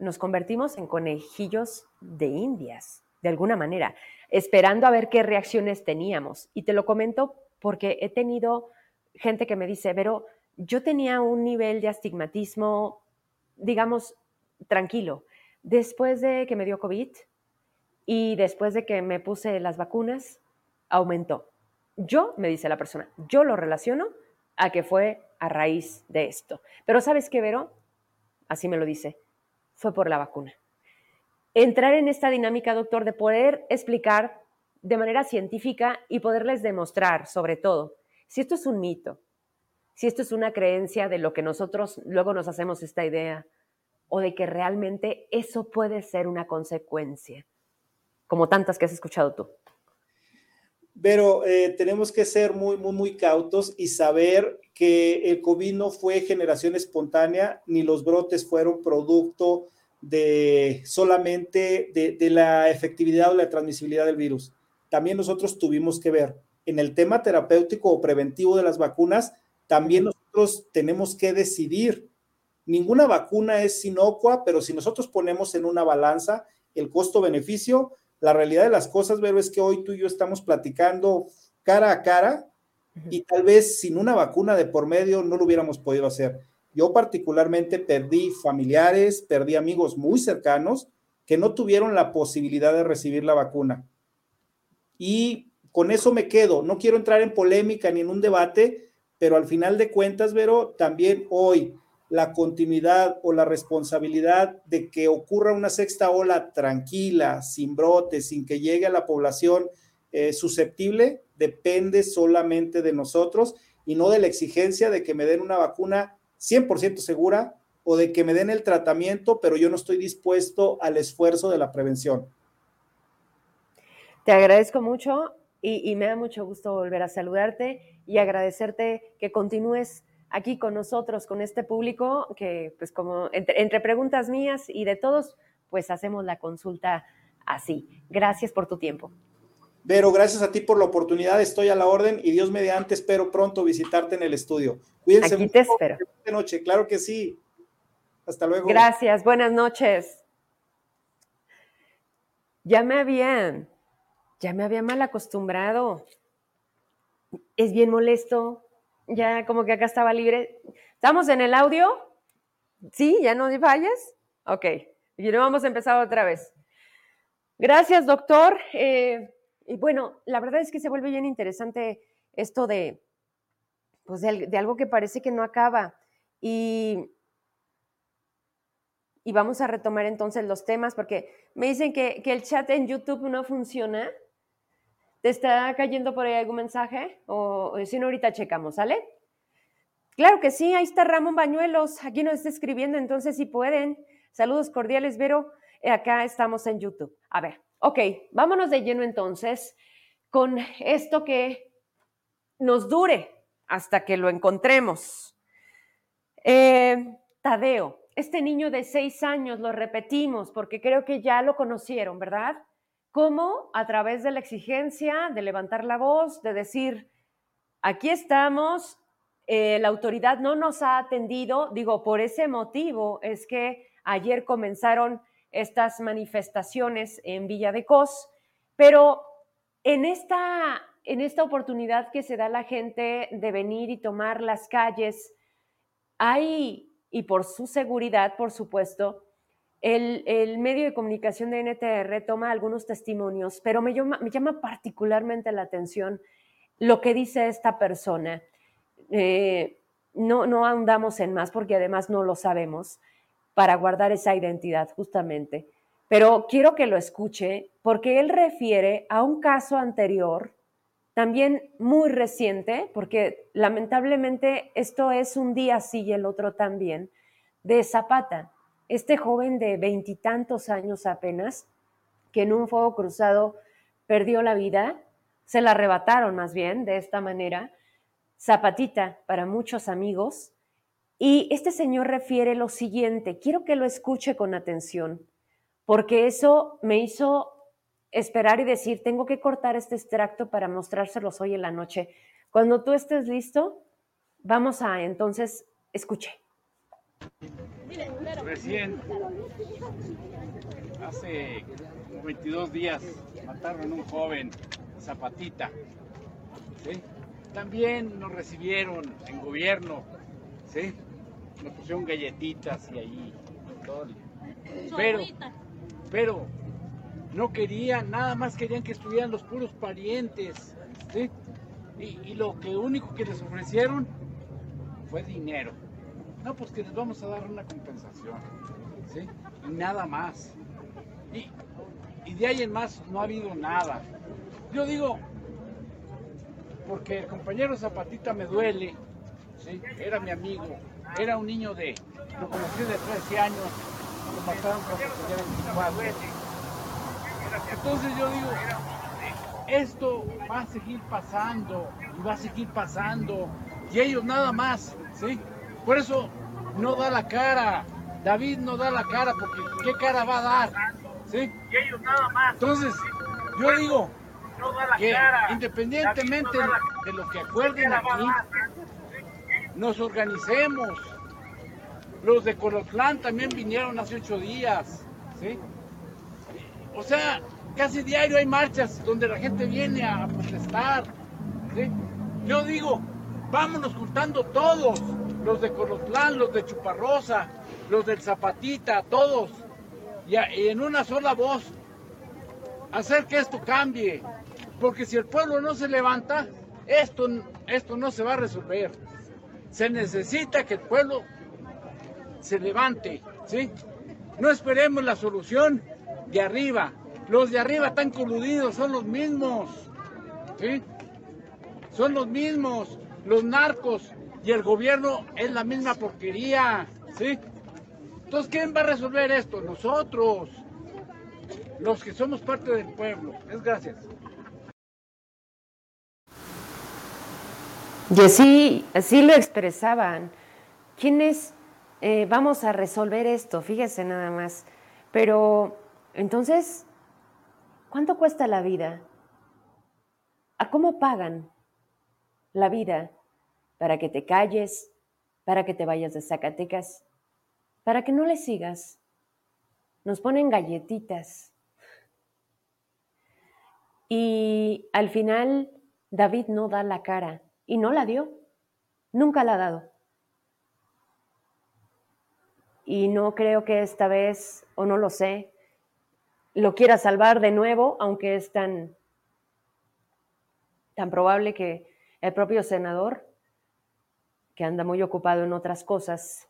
Nos convertimos en conejillos de indias, de alguna manera, esperando a ver qué reacciones teníamos. Y te lo comento porque he tenido gente que me dice, pero yo tenía un nivel de astigmatismo, digamos, tranquilo. Después de que me dio COVID y después de que me puse las vacunas, aumentó. Yo, me dice la persona, yo lo relaciono a que fue a raíz de esto. Pero ¿sabes qué, Vero? Así me lo dice, fue por la vacuna. Entrar en esta dinámica, doctor, de poder explicar de manera científica y poderles demostrar, sobre todo, si esto es un mito, si esto es una creencia de lo que nosotros luego nos hacemos esta idea, o de que realmente eso puede ser una consecuencia, como tantas que has escuchado tú. Pero eh, tenemos que ser muy, muy, muy cautos y saber que el COVID no fue generación espontánea, ni los brotes fueron producto de solamente de, de la efectividad o la transmisibilidad del virus. También nosotros tuvimos que ver en el tema terapéutico o preventivo de las vacunas, también nosotros tenemos que decidir. Ninguna vacuna es inocua, pero si nosotros ponemos en una balanza el costo-beneficio, la realidad de las cosas, Vero, es que hoy tú y yo estamos platicando cara a cara y tal vez sin una vacuna de por medio no lo hubiéramos podido hacer. Yo particularmente perdí familiares, perdí amigos muy cercanos que no tuvieron la posibilidad de recibir la vacuna. Y con eso me quedo. No quiero entrar en polémica ni en un debate, pero al final de cuentas, Vero, también hoy la continuidad o la responsabilidad de que ocurra una sexta ola tranquila, sin brotes, sin que llegue a la población eh, susceptible, depende solamente de nosotros y no de la exigencia de que me den una vacuna 100% segura o de que me den el tratamiento, pero yo no estoy dispuesto al esfuerzo de la prevención. Te agradezco mucho y, y me da mucho gusto volver a saludarte y agradecerte que continúes aquí con nosotros, con este público, que pues como entre, preguntas mías y de todos, pues hacemos la consulta así. Gracias por tu tiempo. Vero, gracias a ti por la oportunidad, estoy a la orden y Dios mediante espero pronto visitarte en el estudio. Cuídense Aquí te espero. De noche, claro que sí. Hasta luego. Gracias, buenas noches. Ya me habían, ya me había mal acostumbrado. Es bien molesto ya como que acá estaba libre. ¿Estamos en el audio? ¿Sí? ¿Ya no fallas? Ok. Y no vamos a empezar otra vez. Gracias, doctor. Eh, y bueno, la verdad es que se vuelve bien interesante esto de, pues de, algo que parece que no acaba. Y, y, vamos a retomar entonces los temas, porque me dicen que, que el chat en YouTube no funciona. ¿Te está cayendo por ahí algún mensaje? O, si no, ahorita checamos, ¿sale? Claro que sí, ahí está Ramón Bañuelos, aquí nos está escribiendo, entonces si pueden. Saludos cordiales, Vero. Eh, acá estamos en YouTube. A ver, ok, vámonos de lleno entonces con esto que nos dure hasta que lo encontremos. Eh, Tadeo, este niño de seis años, lo repetimos porque creo que ya lo conocieron, ¿verdad? ¿Cómo? A través de la exigencia, de levantar la voz, de decir, aquí estamos, eh, la autoridad no nos ha atendido, digo, por ese motivo es que ayer comenzaron estas manifestaciones en Villa de Cos, pero en esta, en esta oportunidad que se da a la gente de venir y tomar las calles, hay, y por su seguridad, por supuesto, el, medio de comunicación de NTR toma algunos testimonios, pero me llama, me llama particularmente la atención lo que dice esta persona. Eh, no, no andamos en más porque además no lo sabemos para guardar esa identidad justamente. Pero quiero que lo escuche porque él refiere a un caso anterior, también muy reciente, porque lamentablemente esto es un día sí y el otro también, de Zapata este joven de veintitantos años apenas, que en un fuego cruzado perdió la vida, se la arrebataron más bien de esta manera, zapatita para muchos amigos, y este señor refiere lo siguiente, quiero que lo escuche con atención, porque eso me hizo esperar y decir, tengo que cortar este extracto para mostrárselos hoy en la noche. Cuando tú estés listo, Vamos a entonces, escuche. Recién, hace 22 días, mataron a un joven, Zapatita. También nos recibieron en gobierno, ¿sí? Nos pusieron galletitas y ahí. Pero, pero, no querían, nada más querían que estuvieran los puros parientes, ¿sí? Y, y lo que único que les ofrecieron fue dinero. No, pues que les vamos a dar una compensación. ¿sí? Y nada más. Y, de ahí en más no ha habido nada. Yo digo, porque el compañero Zapatita me duele, ¿sí? era mi amigo, era un niño de, lo conocí de 13 años, lo mataron cuando tenía 24. Entonces yo digo, esto va a seguir pasando y va a seguir pasando y ellos nada más, ¿sí? Por eso no da la cara, David no da la cara porque ¿qué cara va a dar? ¿Sí? Y ellos nada más. Entonces, yo digo que independientemente de lo que acuerden aquí, nos organicemos. Los de Colotlán también vinieron hace ocho días, ¿sí? O sea, casi diario hay marchas donde la gente viene a protestar, ¿sí? Yo digo, vámonos juntando todos, los de Colotlán, los de Chuparrosa, los del Zapatita, todos, y, en una sola voz, hacer que esto cambie, porque si el pueblo no se levanta, esto, esto no se va a resolver. Se necesita que el pueblo se levante, ¿sí? No esperemos la solución de arriba. Los de arriba están coludidos, son los mismos, ¿sí? Son los mismos los narcos y el gobierno es la misma porquería, ¿sí? Entonces, ¿quién va a resolver esto? Nosotros, los que somos parte del pueblo. Es gracias. Y así, así lo expresaban. ¿Quiénes eh, vamos a resolver esto? Fíjese nada más. Pero, entonces, ¿cuánto cuesta la vida? ¿A cómo pagan la vida? Para que te calles, para que te vayas de Zacatecas, para que no le sigas. Nos ponen galletitas. Y al final David no da la cara y no la dio. Nunca la ha dado. Y no creo que esta vez, o no lo sé, lo quiera salvar de nuevo, aunque es tan, tan probable que el propio senador que anda muy ocupado en otras cosas,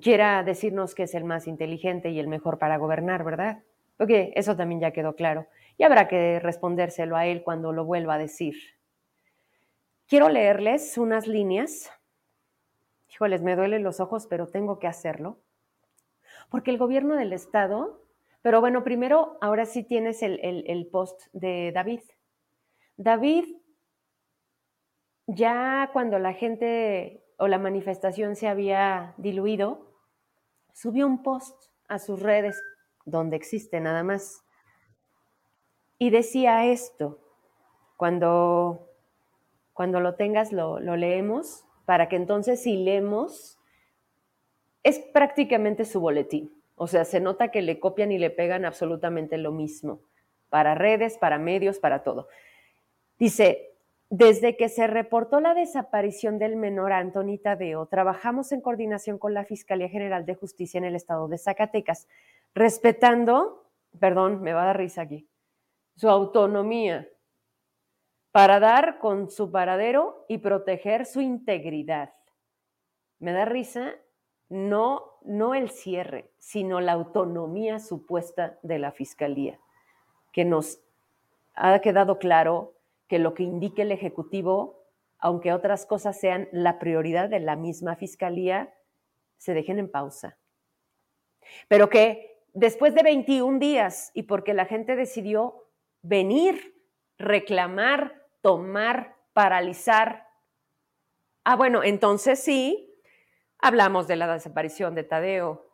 quiera decirnos que es el más inteligente y el mejor para gobernar, ¿verdad? Porque eso también ya quedó claro. Y habrá que respondérselo a él cuando lo vuelva a decir. Quiero leerles unas líneas. Híjoles, me duelen los ojos, pero tengo que hacerlo. Porque el gobierno del Estado, pero bueno, primero, ahora sí tienes el, el post de David. David ya cuando la gente o la manifestación se había diluido, subió un post a sus redes, donde existe nada más, y decía esto, cuando, cuando lo tengas lo, lo leemos, para que entonces si leemos, es prácticamente su boletín. O sea, se nota que le copian y le pegan absolutamente lo mismo, para redes, para medios, para todo. Dice, desde que se reportó la desaparición del menor Anthony Tadeo, trabajamos en coordinación con la Fiscalía General de Justicia en el estado de Zacatecas, respetando, perdón, me va a dar risa aquí, su autonomía para dar con su paradero y proteger su integridad. Me da risa no, no el cierre, sino la autonomía supuesta de la Fiscalía, que nos ha quedado claro que lo que indique el Ejecutivo, aunque otras cosas sean la prioridad de la misma Fiscalía, se dejen en pausa. Pero que después de 21 días y porque la gente decidió venir, reclamar, tomar, paralizar, ah, bueno, entonces sí, hablamos de la desaparición de Tadeo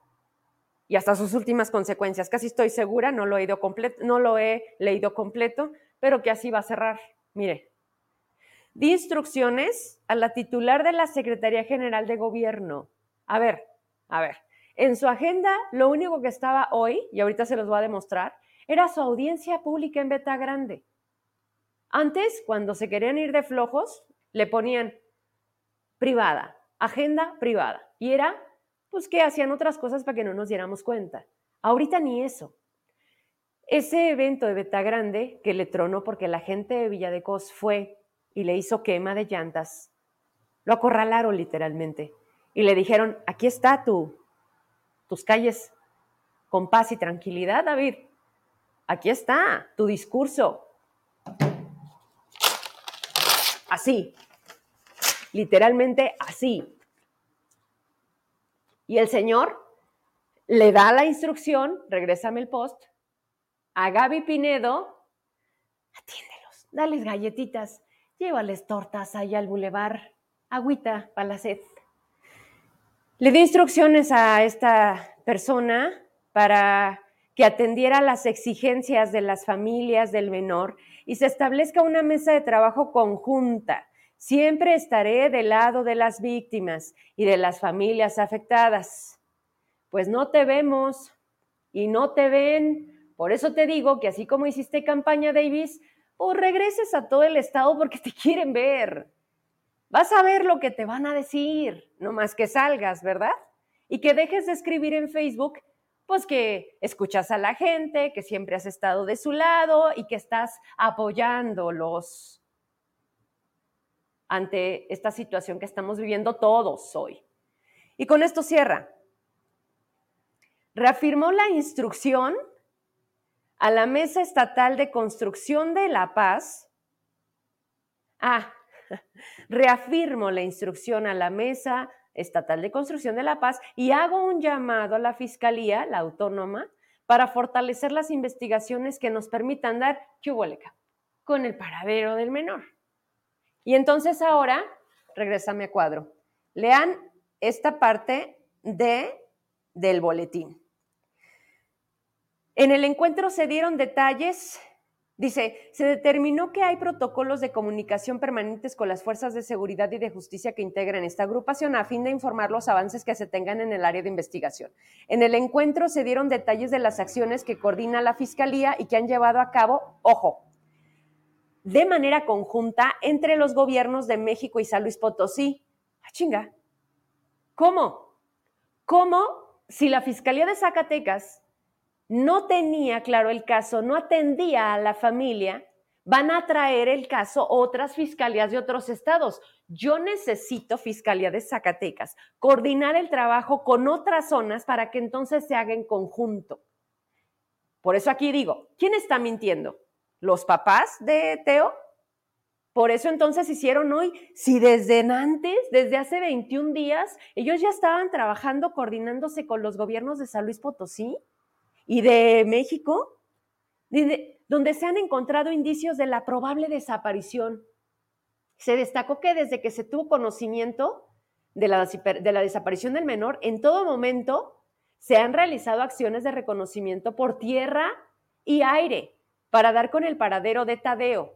y hasta sus últimas consecuencias. Casi estoy segura, no lo he, no lo he leído completo, pero que así va a cerrar. Mire, di instrucciones a la titular de la Secretaría General de Gobierno. A ver, a ver, en su agenda lo único que estaba hoy, y ahorita se los voy a demostrar, era su audiencia pública en Beta Grande. Antes, cuando se querían ir de flojos, le ponían privada, agenda privada. Y era, pues, que hacían otras cosas para que no nos diéramos cuenta. Ahorita ni eso. Ese evento de Beta Grande que le tronó porque la gente de Villadecos fue y le hizo quema de llantas, lo acorralaron literalmente y le dijeron, aquí está tu, tus calles con paz y tranquilidad, David. Aquí está tu discurso. Así, literalmente así. Y el Señor le da la instrucción, regrésame el post, a Gaby Pinedo, atiéndelos, dales galletitas, llévales tortas allá al bulevar, agüita para la sed. Le di instrucciones a esta persona para que atendiera las exigencias de las familias del menor y se establezca una mesa de trabajo conjunta. Siempre estaré del lado de las víctimas y de las familias afectadas. Pues no te vemos y no te ven por eso te digo que así como hiciste campaña, Davis, o pues regreses a todo el estado porque te <laughs> quieren ver. Vas a ver lo que te van a decir, no más que salgas, ¿verdad? Y que dejes de escribir en Facebook, pues que escuchas a la gente, que siempre has estado de su lado y que estás apoyándolos ante esta situación que estamos viviendo todos hoy. Y con esto cierra. Reafirmó la instrucción a la Mesa Estatal de Construcción de la Paz. Ah, <laughs> reafirmo la instrucción a la Mesa Estatal de Construcción de la Paz y hago un llamado a la Fiscalía, la autónoma, para fortalecer las investigaciones que nos permitan dar chuboleca con el paradero del menor. Y entonces ahora, regresame a cuadro. Lean esta parte de, del boletín. En el encuentro se dieron detalles, dice, se determinó que hay protocolos de comunicación permanentes con las fuerzas de seguridad y de justicia que integran esta agrupación a fin de informar los avances que se tengan en el área de investigación. En el encuentro se dieron detalles de las acciones que coordina la Fiscalía y que han llevado a cabo, ojo, de manera conjunta entre los gobiernos de México y San Luis Potosí. ¡Ah, chinga! ¿Cómo? ¿Cómo si la Fiscalía de Zacatecas no tenía claro el caso, no atendía a la familia, van a traer el caso otras fiscalías de otros estados. Yo necesito Fiscalía de Zacatecas, coordinar el trabajo con otras zonas para que entonces se haga en conjunto. Por eso aquí digo, ¿quién está mintiendo? ¿Los papás de Teo? Por eso entonces hicieron hoy, si desde antes, desde hace 21 días, ellos ya estaban trabajando, coordinándose con los gobiernos de San Luis Potosí y de México, donde se han encontrado indicios de la probable desaparición. Se destacó que desde que se tuvo conocimiento de la, de la desaparición del menor, en todo momento se han realizado acciones de reconocimiento por tierra y aire para dar con el paradero de Tadeo,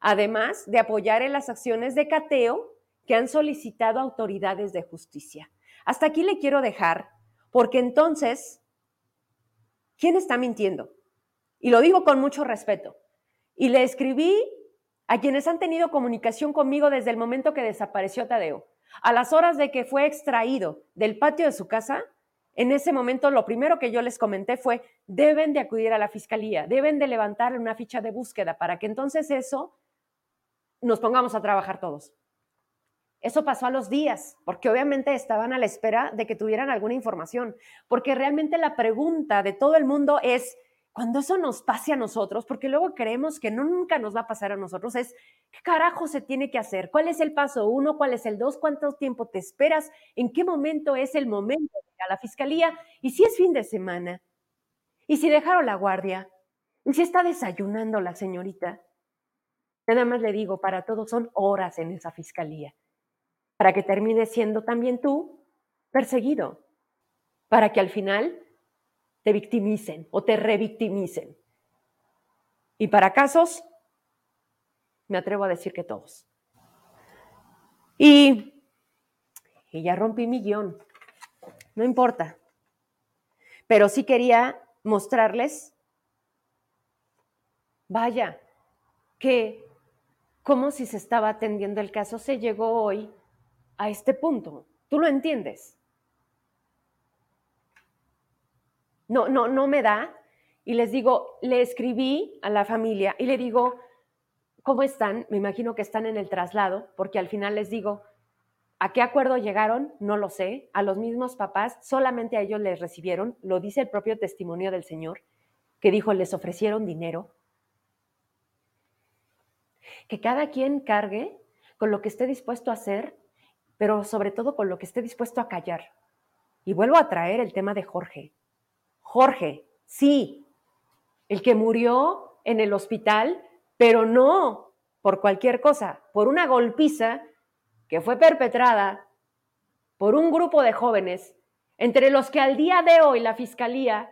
además de apoyar en las acciones de cateo que han solicitado autoridades de justicia. Hasta aquí le quiero dejar, porque entonces ¿Quién está mintiendo? Y lo digo con mucho respeto. Y le escribí a quienes han tenido comunicación conmigo desde el momento que desapareció Tadeo. A las horas de que fue extraído del patio de su casa, en ese momento lo primero que yo les comenté fue, deben de acudir a la fiscalía, deben de levantar una ficha de búsqueda para que entonces eso nos pongamos a trabajar todos. Eso pasó a los días, porque obviamente estaban a la espera de que tuvieran alguna información, porque realmente la pregunta de todo el mundo es, cuando eso nos pase a nosotros, porque luego creemos que no nunca nos va a pasar a nosotros, es, ¿qué carajo se tiene que hacer? ¿Cuál es el paso uno? ¿Cuál es el dos? ¿Cuánto tiempo te esperas? ¿En qué momento es el momento a la fiscalía? ¿Y si es fin de semana? ¿Y si dejaron la guardia? ¿Y si está desayunando la señorita? Nada más le digo, para todos son horas en esa fiscalía para que termines siendo también tú perseguido, para que al final te victimicen o te revictimicen. Y para casos, me atrevo a decir que todos. Y, y ya rompí mi guion. No importa. Pero sí quería mostrarles, vaya, que como si se estaba atendiendo el caso, se llegó hoy a este punto. ¿Tú lo entiendes? No, no, no me da. Y les digo, le escribí a la familia y le digo, ¿cómo están? Me imagino que están en el traslado, porque al final les digo, ¿a qué acuerdo llegaron? No lo sé. A los mismos papás, solamente a ellos les recibieron, lo dice el propio testimonio del Señor, que dijo, les ofrecieron dinero. Que cada quien cargue con lo que esté dispuesto a hacer, pero sobre todo con lo que esté dispuesto a callar. Y vuelvo a traer el tema de Jorge. Jorge, sí, el que murió en el hospital, pero no por cualquier cosa, por una golpiza que fue perpetrada por un grupo de jóvenes, entre los que al día de hoy la Fiscalía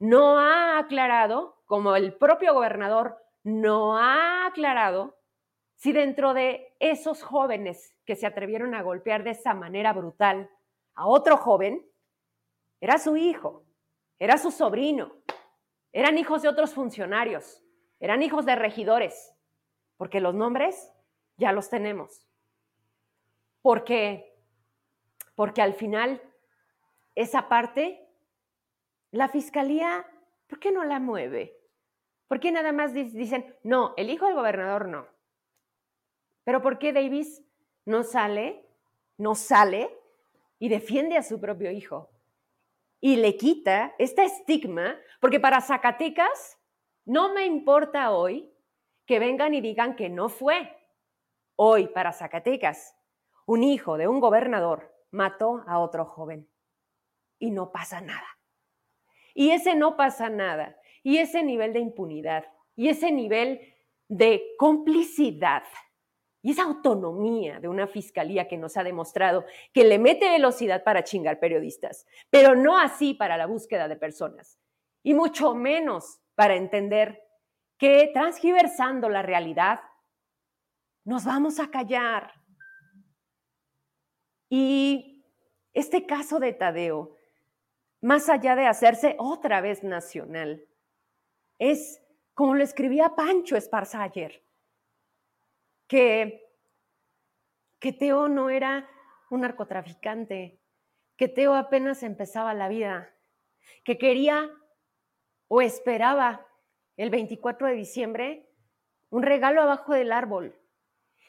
no ha aclarado, como el propio gobernador no ha aclarado, si dentro de esos jóvenes que se atrevieron a golpear de esa manera brutal a otro joven, era su hijo era su sobrino, eran hijos de otros funcionarios, eran hijos de regidores, porque los nombres ya los tenemos. Porque, porque al final esa parte, la fiscalía, ¿por qué no la mueve? ¿Por qué nada más dicen, no, el hijo del gobernador no? Pero ¿por qué Davis no sale, no sale y defiende a su propio hijo? y le quita este estigma, porque para Zacatecas no me importa hoy que vengan y digan que no fue. Hoy para Zacatecas, un hijo de un gobernador mató a otro joven y no pasa nada. Y ese no pasa nada, y ese nivel de impunidad, y ese nivel de complicidad y esa autonomía de una fiscalía que nos ha demostrado que le mete velocidad para chingar periodistas, pero no así para la búsqueda de personas, y mucho menos para entender que transgiversando la realidad, nos vamos a callar. Y este caso de Tadeo, más allá de hacerse otra vez nacional, es como lo escribía Pancho Esparza ayer que, que Teo no era un narcotraficante, que Teo apenas empezaba la vida, que quería o esperaba el 24 de diciembre un regalo abajo del árbol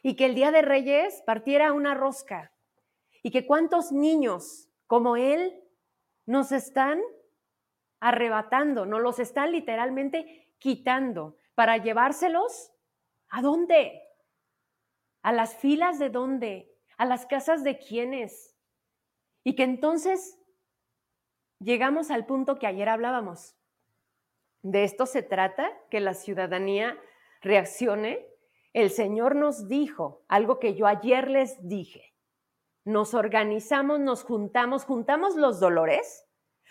y que el día de Reyes partiera una rosca y que cuántos niños como él nos están arrebatando, nos los están literalmente quitando para llevárselos a dónde? ¿A las filas de dónde? ¿A las casas de quiénes? Y que entonces llegamos al punto que ayer hablábamos. De esto se trata, que la ciudadanía reaccione. El Señor nos dijo algo que yo ayer les dije. Nos organizamos, nos juntamos, juntamos los dolores,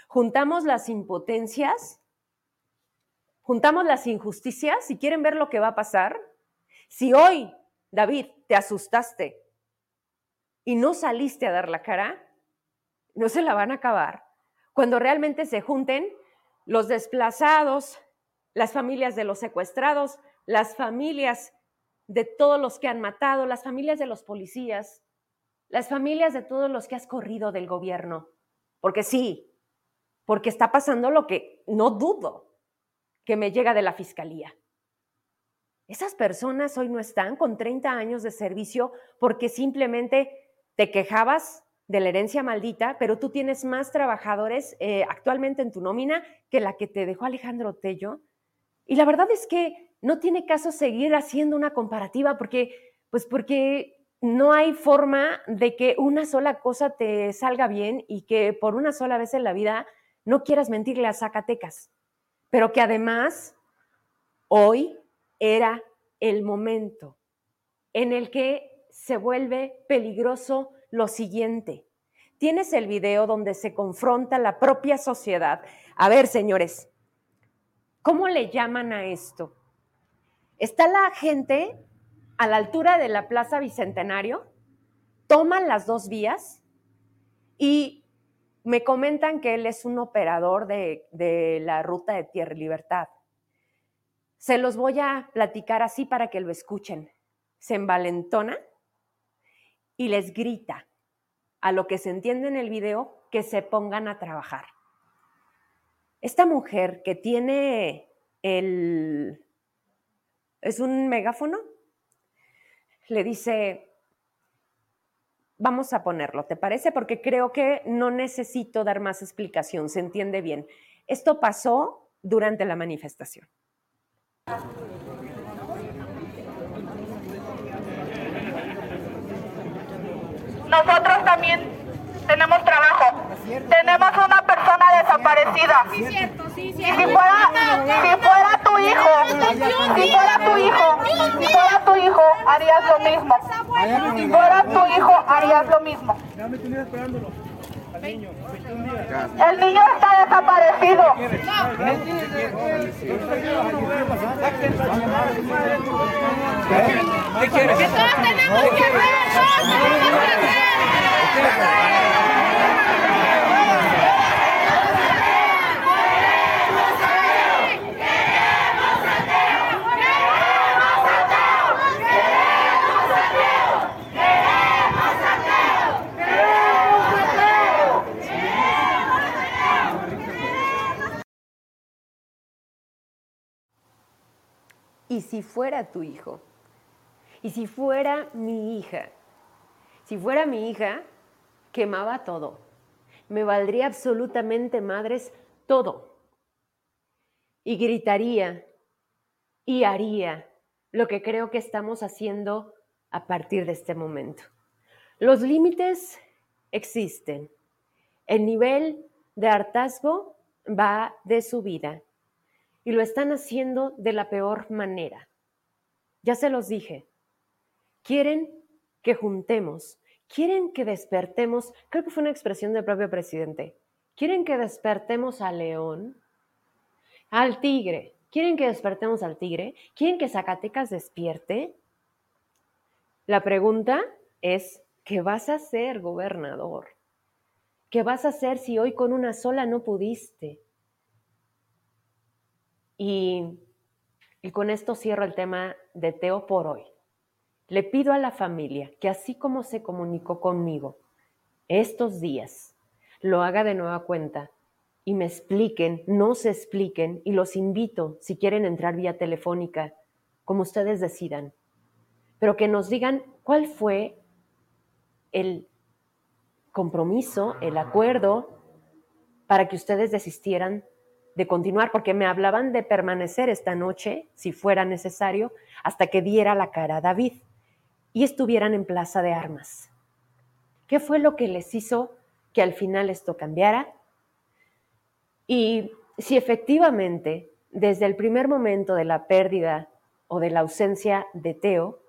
juntamos las impotencias, juntamos las injusticias. Si quieren ver lo que va a pasar, si hoy David, te asustaste y no saliste a dar la cara, no se la van a acabar. Cuando realmente se junten los desplazados, las familias de los secuestrados, las familias de todos los que han matado, las familias de los policías, las familias de todos los que has corrido del gobierno. Porque sí, porque está pasando lo que no dudo que me llega de la fiscalía. Esas personas hoy no están con 30 años de servicio porque simplemente te quejabas de la herencia maldita, pero tú tienes más trabajadores eh, actualmente en tu nómina que la que te dejó Alejandro Tello. Y la verdad es que no tiene caso seguir haciendo una comparativa porque, pues porque no hay forma de que una sola cosa te salga bien y que por una sola vez en la vida no quieras mentirle a Zacatecas, pero que además hoy era el momento en el que se vuelve peligroso lo siguiente. Tienes el video donde se confronta la propia sociedad. A ver, señores, ¿cómo le llaman a esto? Está la gente a la altura de la Plaza Bicentenario toman las dos vías y me comentan que él es un operador de, de la ruta de Tierra Libertad. Se los voy a platicar así para que lo escuchen. Se envalentona y les grita a lo que se entiende en el video que se pongan a trabajar. Esta mujer que tiene el... es un megáfono, le dice, vamos a ponerlo, ¿te parece? Porque creo que no necesito dar más explicación, se entiende bien. Esto pasó durante la manifestación. Nosotros también tenemos trabajo. Tenemos una persona desaparecida. Y si fuera, si fuera tu hijo, si fuera tu hijo, si fuera tu hijo, harías lo mismo. Si fuera tu hijo, harías lo mismo. El niño está desaparecido. ¿Qué quieres? Que todos tenemos que hacer, todos tenemos que hacer. ¿Y si fuera tu hijo? ¿Y si fuera mi hija? Si fuera mi hija, quemaba todo. Me valdría absolutamente madres todo. Y gritaría y haría lo que creo que estamos haciendo a partir de este momento. Los límites existen. El nivel de hartazgo va de subida y lo están haciendo de la peor manera. Ya se los dije, quieren que juntemos, quieren que despertemos, creo que fue una expresión del propio presidente, quieren que despertemos al león, al tigre, quieren que despertemos al tigre, quieren que Zacatecas despierte. La pregunta es, ¿qué vas a hacer, gobernador? ¿Qué vas a hacer si hoy con una sola no pudiste? Y, con esto cierro el tema de Teo por hoy. Le pido a la familia que así como se comunicó conmigo estos días, lo haga de nueva cuenta y me expliquen, no se expliquen y los invito, si quieren entrar vía telefónica, como ustedes decidan, pero que nos digan cuál fue el compromiso, el acuerdo para que ustedes desistieran de continuar, porque me hablaban de permanecer esta noche, si fuera necesario, hasta que diera la cara a David y estuvieran en plaza de armas. ¿Qué fue lo que les hizo que al final esto cambiara? Y si efectivamente, desde el primer momento de la pérdida o de la ausencia de Teo,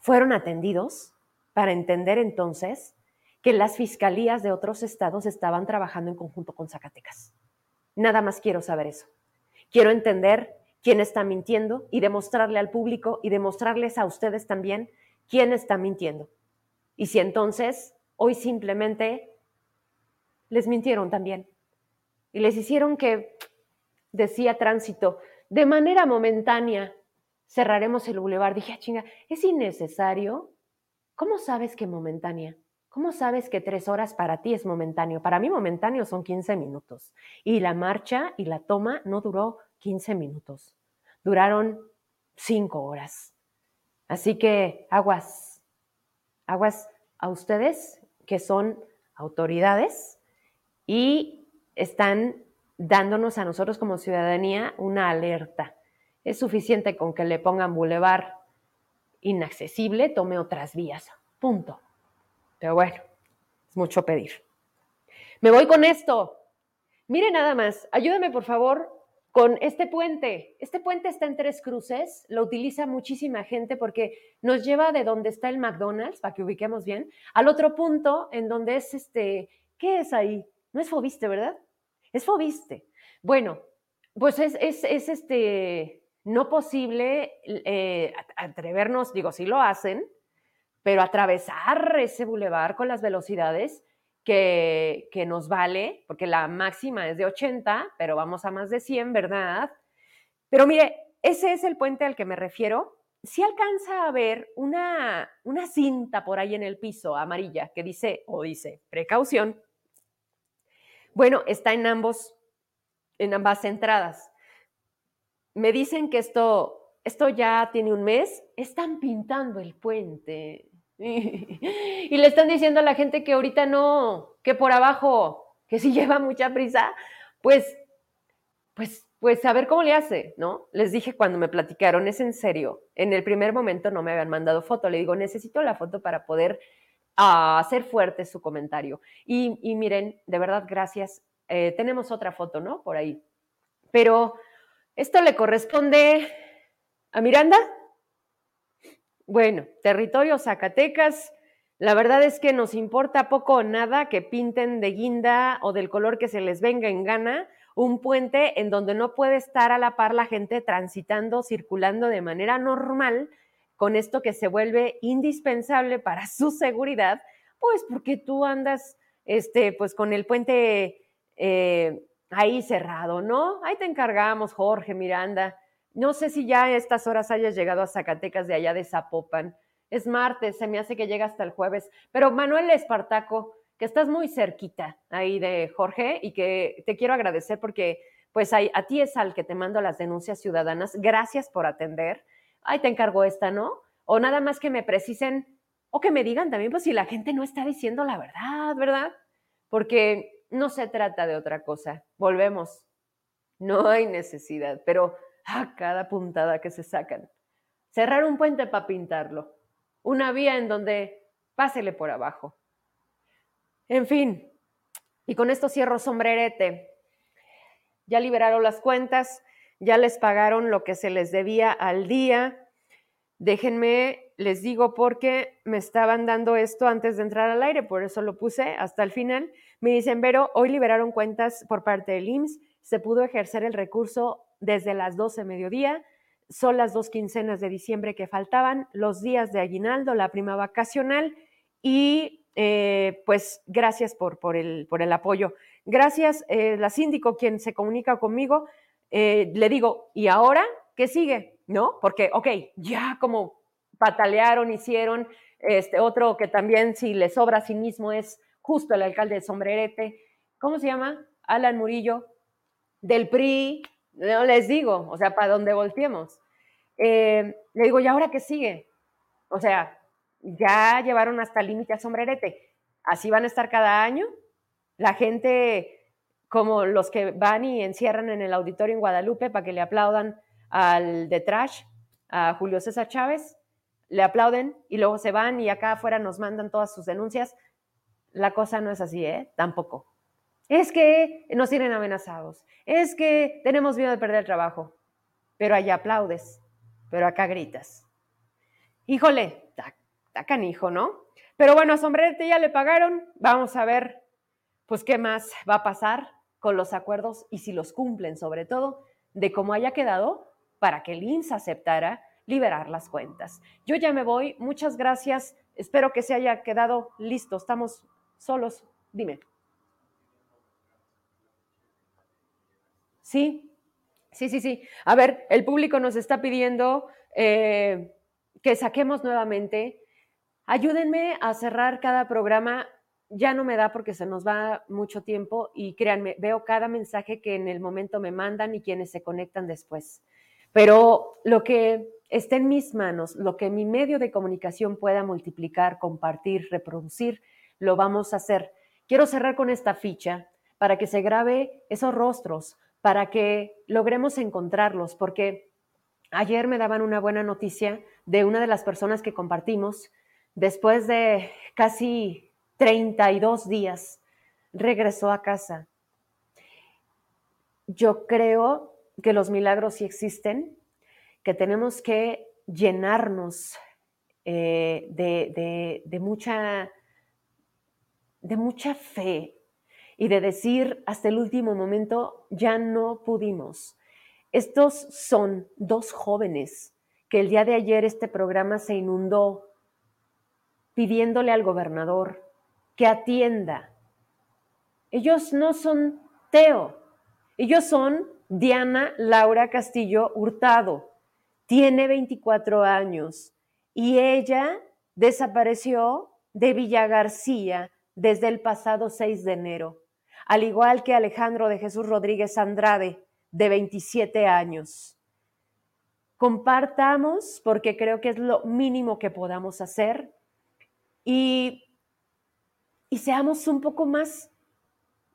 fueron atendidos para entender entonces que las fiscalías de otros estados estaban trabajando en conjunto con Zacatecas. Nada más quiero saber eso. Quiero entender quién está mintiendo y demostrarle al público y demostrarles a ustedes también quién está mintiendo. Y si entonces hoy simplemente les mintieron también y les hicieron que, decía tránsito, de manera momentánea cerraremos el bulevar. Dije, ah, chinga, es innecesario. ¿Cómo sabes que momentánea? ¿Cómo sabes que tres horas para ti es momentáneo? Para mí momentáneo son 15 minutos. Y la marcha y la toma no duró 15 minutos, duraron cinco horas. Así que aguas, aguas a ustedes que son autoridades y están dándonos a nosotros como ciudadanía una alerta. Es suficiente con que le pongan bulevar inaccesible, tome otras vías. Punto. Pero bueno, es mucho pedir. Me voy con esto. Mire nada más, ayúdame por favor con este puente. Este puente está en Tres Cruces, lo utiliza muchísima gente porque nos lleva de donde está el McDonald's, para que ubiquemos bien, al otro punto en donde es este, ¿qué es ahí? No es Fobiste, ¿verdad? Es Fobiste. Bueno, pues es, es, es este, no posible eh, atrevernos, digo, si lo hacen, pero atravesar ese bulevar con las velocidades que, que nos vale, porque la máxima es de 80, pero vamos a más de 100, ¿verdad? Pero mire, ese es el puente al que me refiero. Si alcanza a ver una, una cinta por ahí en el piso amarilla que dice o dice precaución. Bueno, está en ambos, en ambas entradas. Me dicen que esto, esto ya tiene un mes. Están pintando el puente. <laughs> Y le están diciendo a la gente que ahorita no, que por abajo, que si <laughs> lleva mucha prisa, pues, pues pues a ver cómo le hace, ¿no? Les dije cuando me platicaron, es en serio. En el primer momento no me habían mandado foto. Le digo, necesito la foto para poder ah, hacer fuerte su comentario. Y, miren, de verdad, gracias. Eh, tenemos otra foto, ¿no? Por ahí. Pero esto le corresponde a Miranda. Bueno, territorio Zacatecas. La verdad es que nos importa poco o nada que pinten de guinda o del color que se les venga en gana un puente en donde no puede estar a la par la gente transitando, circulando de manera normal, con esto que se vuelve indispensable para su seguridad, pues porque tú andas, este, pues con el puente eh, ahí cerrado, ¿no? Ahí te encargamos, Jorge Miranda. No sé si ya a estas horas hayas llegado a Zacatecas de allá de Zapopan. Es martes, se me hace que llega hasta el jueves. Pero Manuel Espartaco, que estás muy cerquita ahí de Jorge y que te quiero agradecer porque pues a, ti es al que te mando las denuncias ciudadanas. Gracias por atender. Ahí te encargo esta, ¿no? O nada más que me precisen o que me digan también, pues si la gente no está diciendo la verdad, ¿verdad? Porque no se trata de otra cosa. Volvemos. No hay necesidad, pero a cada puntada que se sacan. Cerrar un puente para pintarlo. Una vía en donde pásele por abajo. En fin, y con esto cierro sombrerete. Ya liberaron las cuentas, ya les pagaron lo que se les debía al día. Déjenme, les digo, porque me estaban dando esto antes de entrar al aire, por eso lo puse hasta el final. Me dicen, Vero, hoy liberaron cuentas por parte del IMSS, se pudo ejercer el recurso desde las 12 mediodía, son las dos quincenas de diciembre que faltaban, los días de aguinaldo, la prima vacacional y eh, pues gracias por, el, por el apoyo. Gracias, eh, la síndico, quien se comunica conmigo, eh, le digo, ¿y ahora qué sigue? ¿No? Porque, ok, ya como patalearon, hicieron, este otro que también si le sobra a sí mismo es justo el alcalde de Sombrerete, ¿cómo se llama? Alan Murillo, del PRI, no les digo, o sea, para donde volteemos. le digo, ¿y ahora qué sigue? O sea, ya llevaron hasta límite a sombrerete. Así van a estar cada año. La gente, como los que van y encierran en el auditorio en Guadalupe para que le aplaudan al de Trash, a Julio César Chávez, le aplauden y luego se van y acá afuera nos mandan todas sus denuncias. La cosa no es así, ¿eh? Tampoco. Es que nos tienen amenazados, es que tenemos miedo de perder el trabajo, pero allá aplaudes, pero acá gritas. Híjole, canijo, ¿no? Pero bueno, a Sombrerete ya le pagaron. Vamos a ver, pues, qué más va a pasar con los acuerdos y si los cumplen, sobre todo, de cómo haya quedado para que el INSS aceptara liberar las cuentas. Yo ya me voy. Muchas gracias. Espero que se haya quedado listo. Estamos solos. Dime. Sí, sí, sí, sí. A ver, el público nos está pidiendo eh, que saquemos nuevamente Ayúdenme a cerrar cada programa. Ya no me da porque se nos va mucho tiempo y créanme, veo cada mensaje que en el momento me mandan y quienes se conectan después. Pero lo que esté en mis manos, lo que mi medio de comunicación pueda multiplicar, compartir, reproducir, lo vamos a hacer. Quiero cerrar con esta ficha para que se grabe esos rostros, para que logremos encontrarlos, porque ayer me daban una buena noticia de una de las personas que compartimos Después de casi 32 días, regresó a casa. Yo creo que los milagros sí existen, que tenemos que llenarnos eh, de, mucha, de mucha fe y de decir hasta el último momento, ya no pudimos. Estos son dos jóvenes que el día de ayer este programa se inundó pidiéndole al gobernador que atienda. Ellos no son Teo, ellos son Diana Laura Castillo Hurtado. Tiene 24 años y ella desapareció de Villa García desde el pasado 6 de enero, al igual que Alejandro de Jesús Rodríguez Andrade, de 27 años. Compartamos, porque creo que es lo mínimo que podamos hacer, y, y seamos un poco más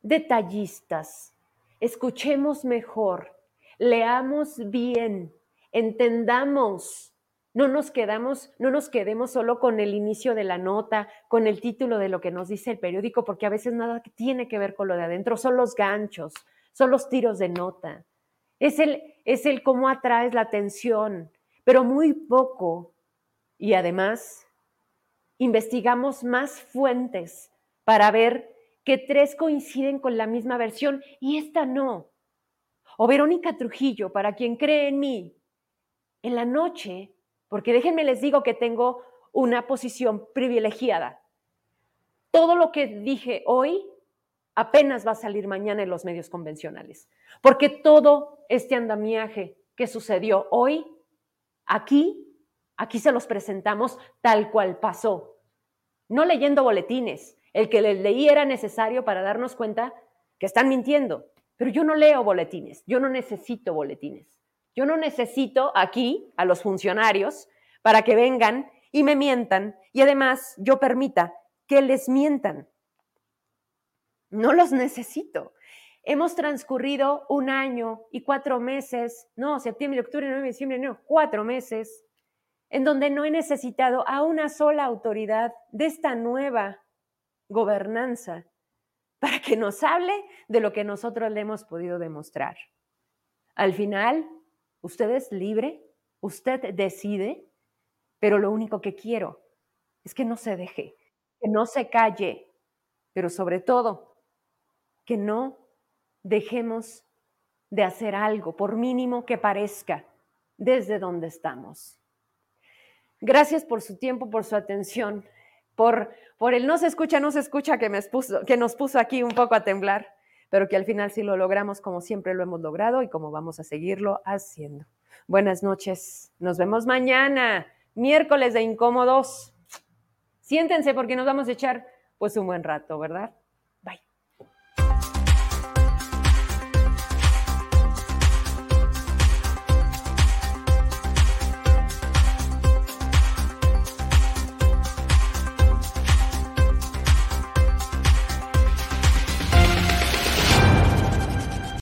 detallistas, escuchemos mejor, leamos bien, entendamos, no nos quedamos, no nos quedemos solo con el inicio de la nota, con el título de lo que nos dice el periódico, porque a veces nada tiene que ver con lo de adentro, son los ganchos, son los tiros de nota. Es el, es el cómo atraes la atención, pero muy poco. Y además, investigamos más fuentes para ver que tres coinciden con la misma versión y esta no. O Verónica Trujillo, para quien cree en mí, en la noche, porque déjenme les digo que tengo una posición privilegiada. Todo lo que dije hoy apenas va a salir mañana en los medios convencionales, porque todo este andamiaje que sucedió hoy, aquí, aquí se los presentamos tal cual pasó, no leyendo boletines. El que les leí era necesario para darnos cuenta que están mintiendo, pero yo no leo boletines, yo no necesito boletines. Yo no necesito aquí a los funcionarios para que vengan y me mientan y además yo permita que les mientan. No los necesito. Hemos transcurrido un año y cuatro meses, no, septiembre, octubre, noviembre, diciembre, no, cuatro meses, en donde no he necesitado a una sola autoridad de esta nueva gobernanza para que nos hable de lo que nosotros le hemos podido demostrar. Al final, usted es libre, usted decide, pero lo único que quiero es que no se deje, que no se calle, pero sobre todo que no dejemos de hacer algo, por mínimo que parezca, desde donde estamos. Gracias por su tiempo, por su atención, por, por el no se escucha, no se escucha que, me que nos puso aquí un poco a temblar, pero que al final sí lo logramos como siempre lo hemos logrado y como vamos a seguirlo haciendo. Buenas noches, nos vemos mañana, miércoles de incómodos. Siéntense porque nos vamos a echar pues un buen rato, ¿verdad?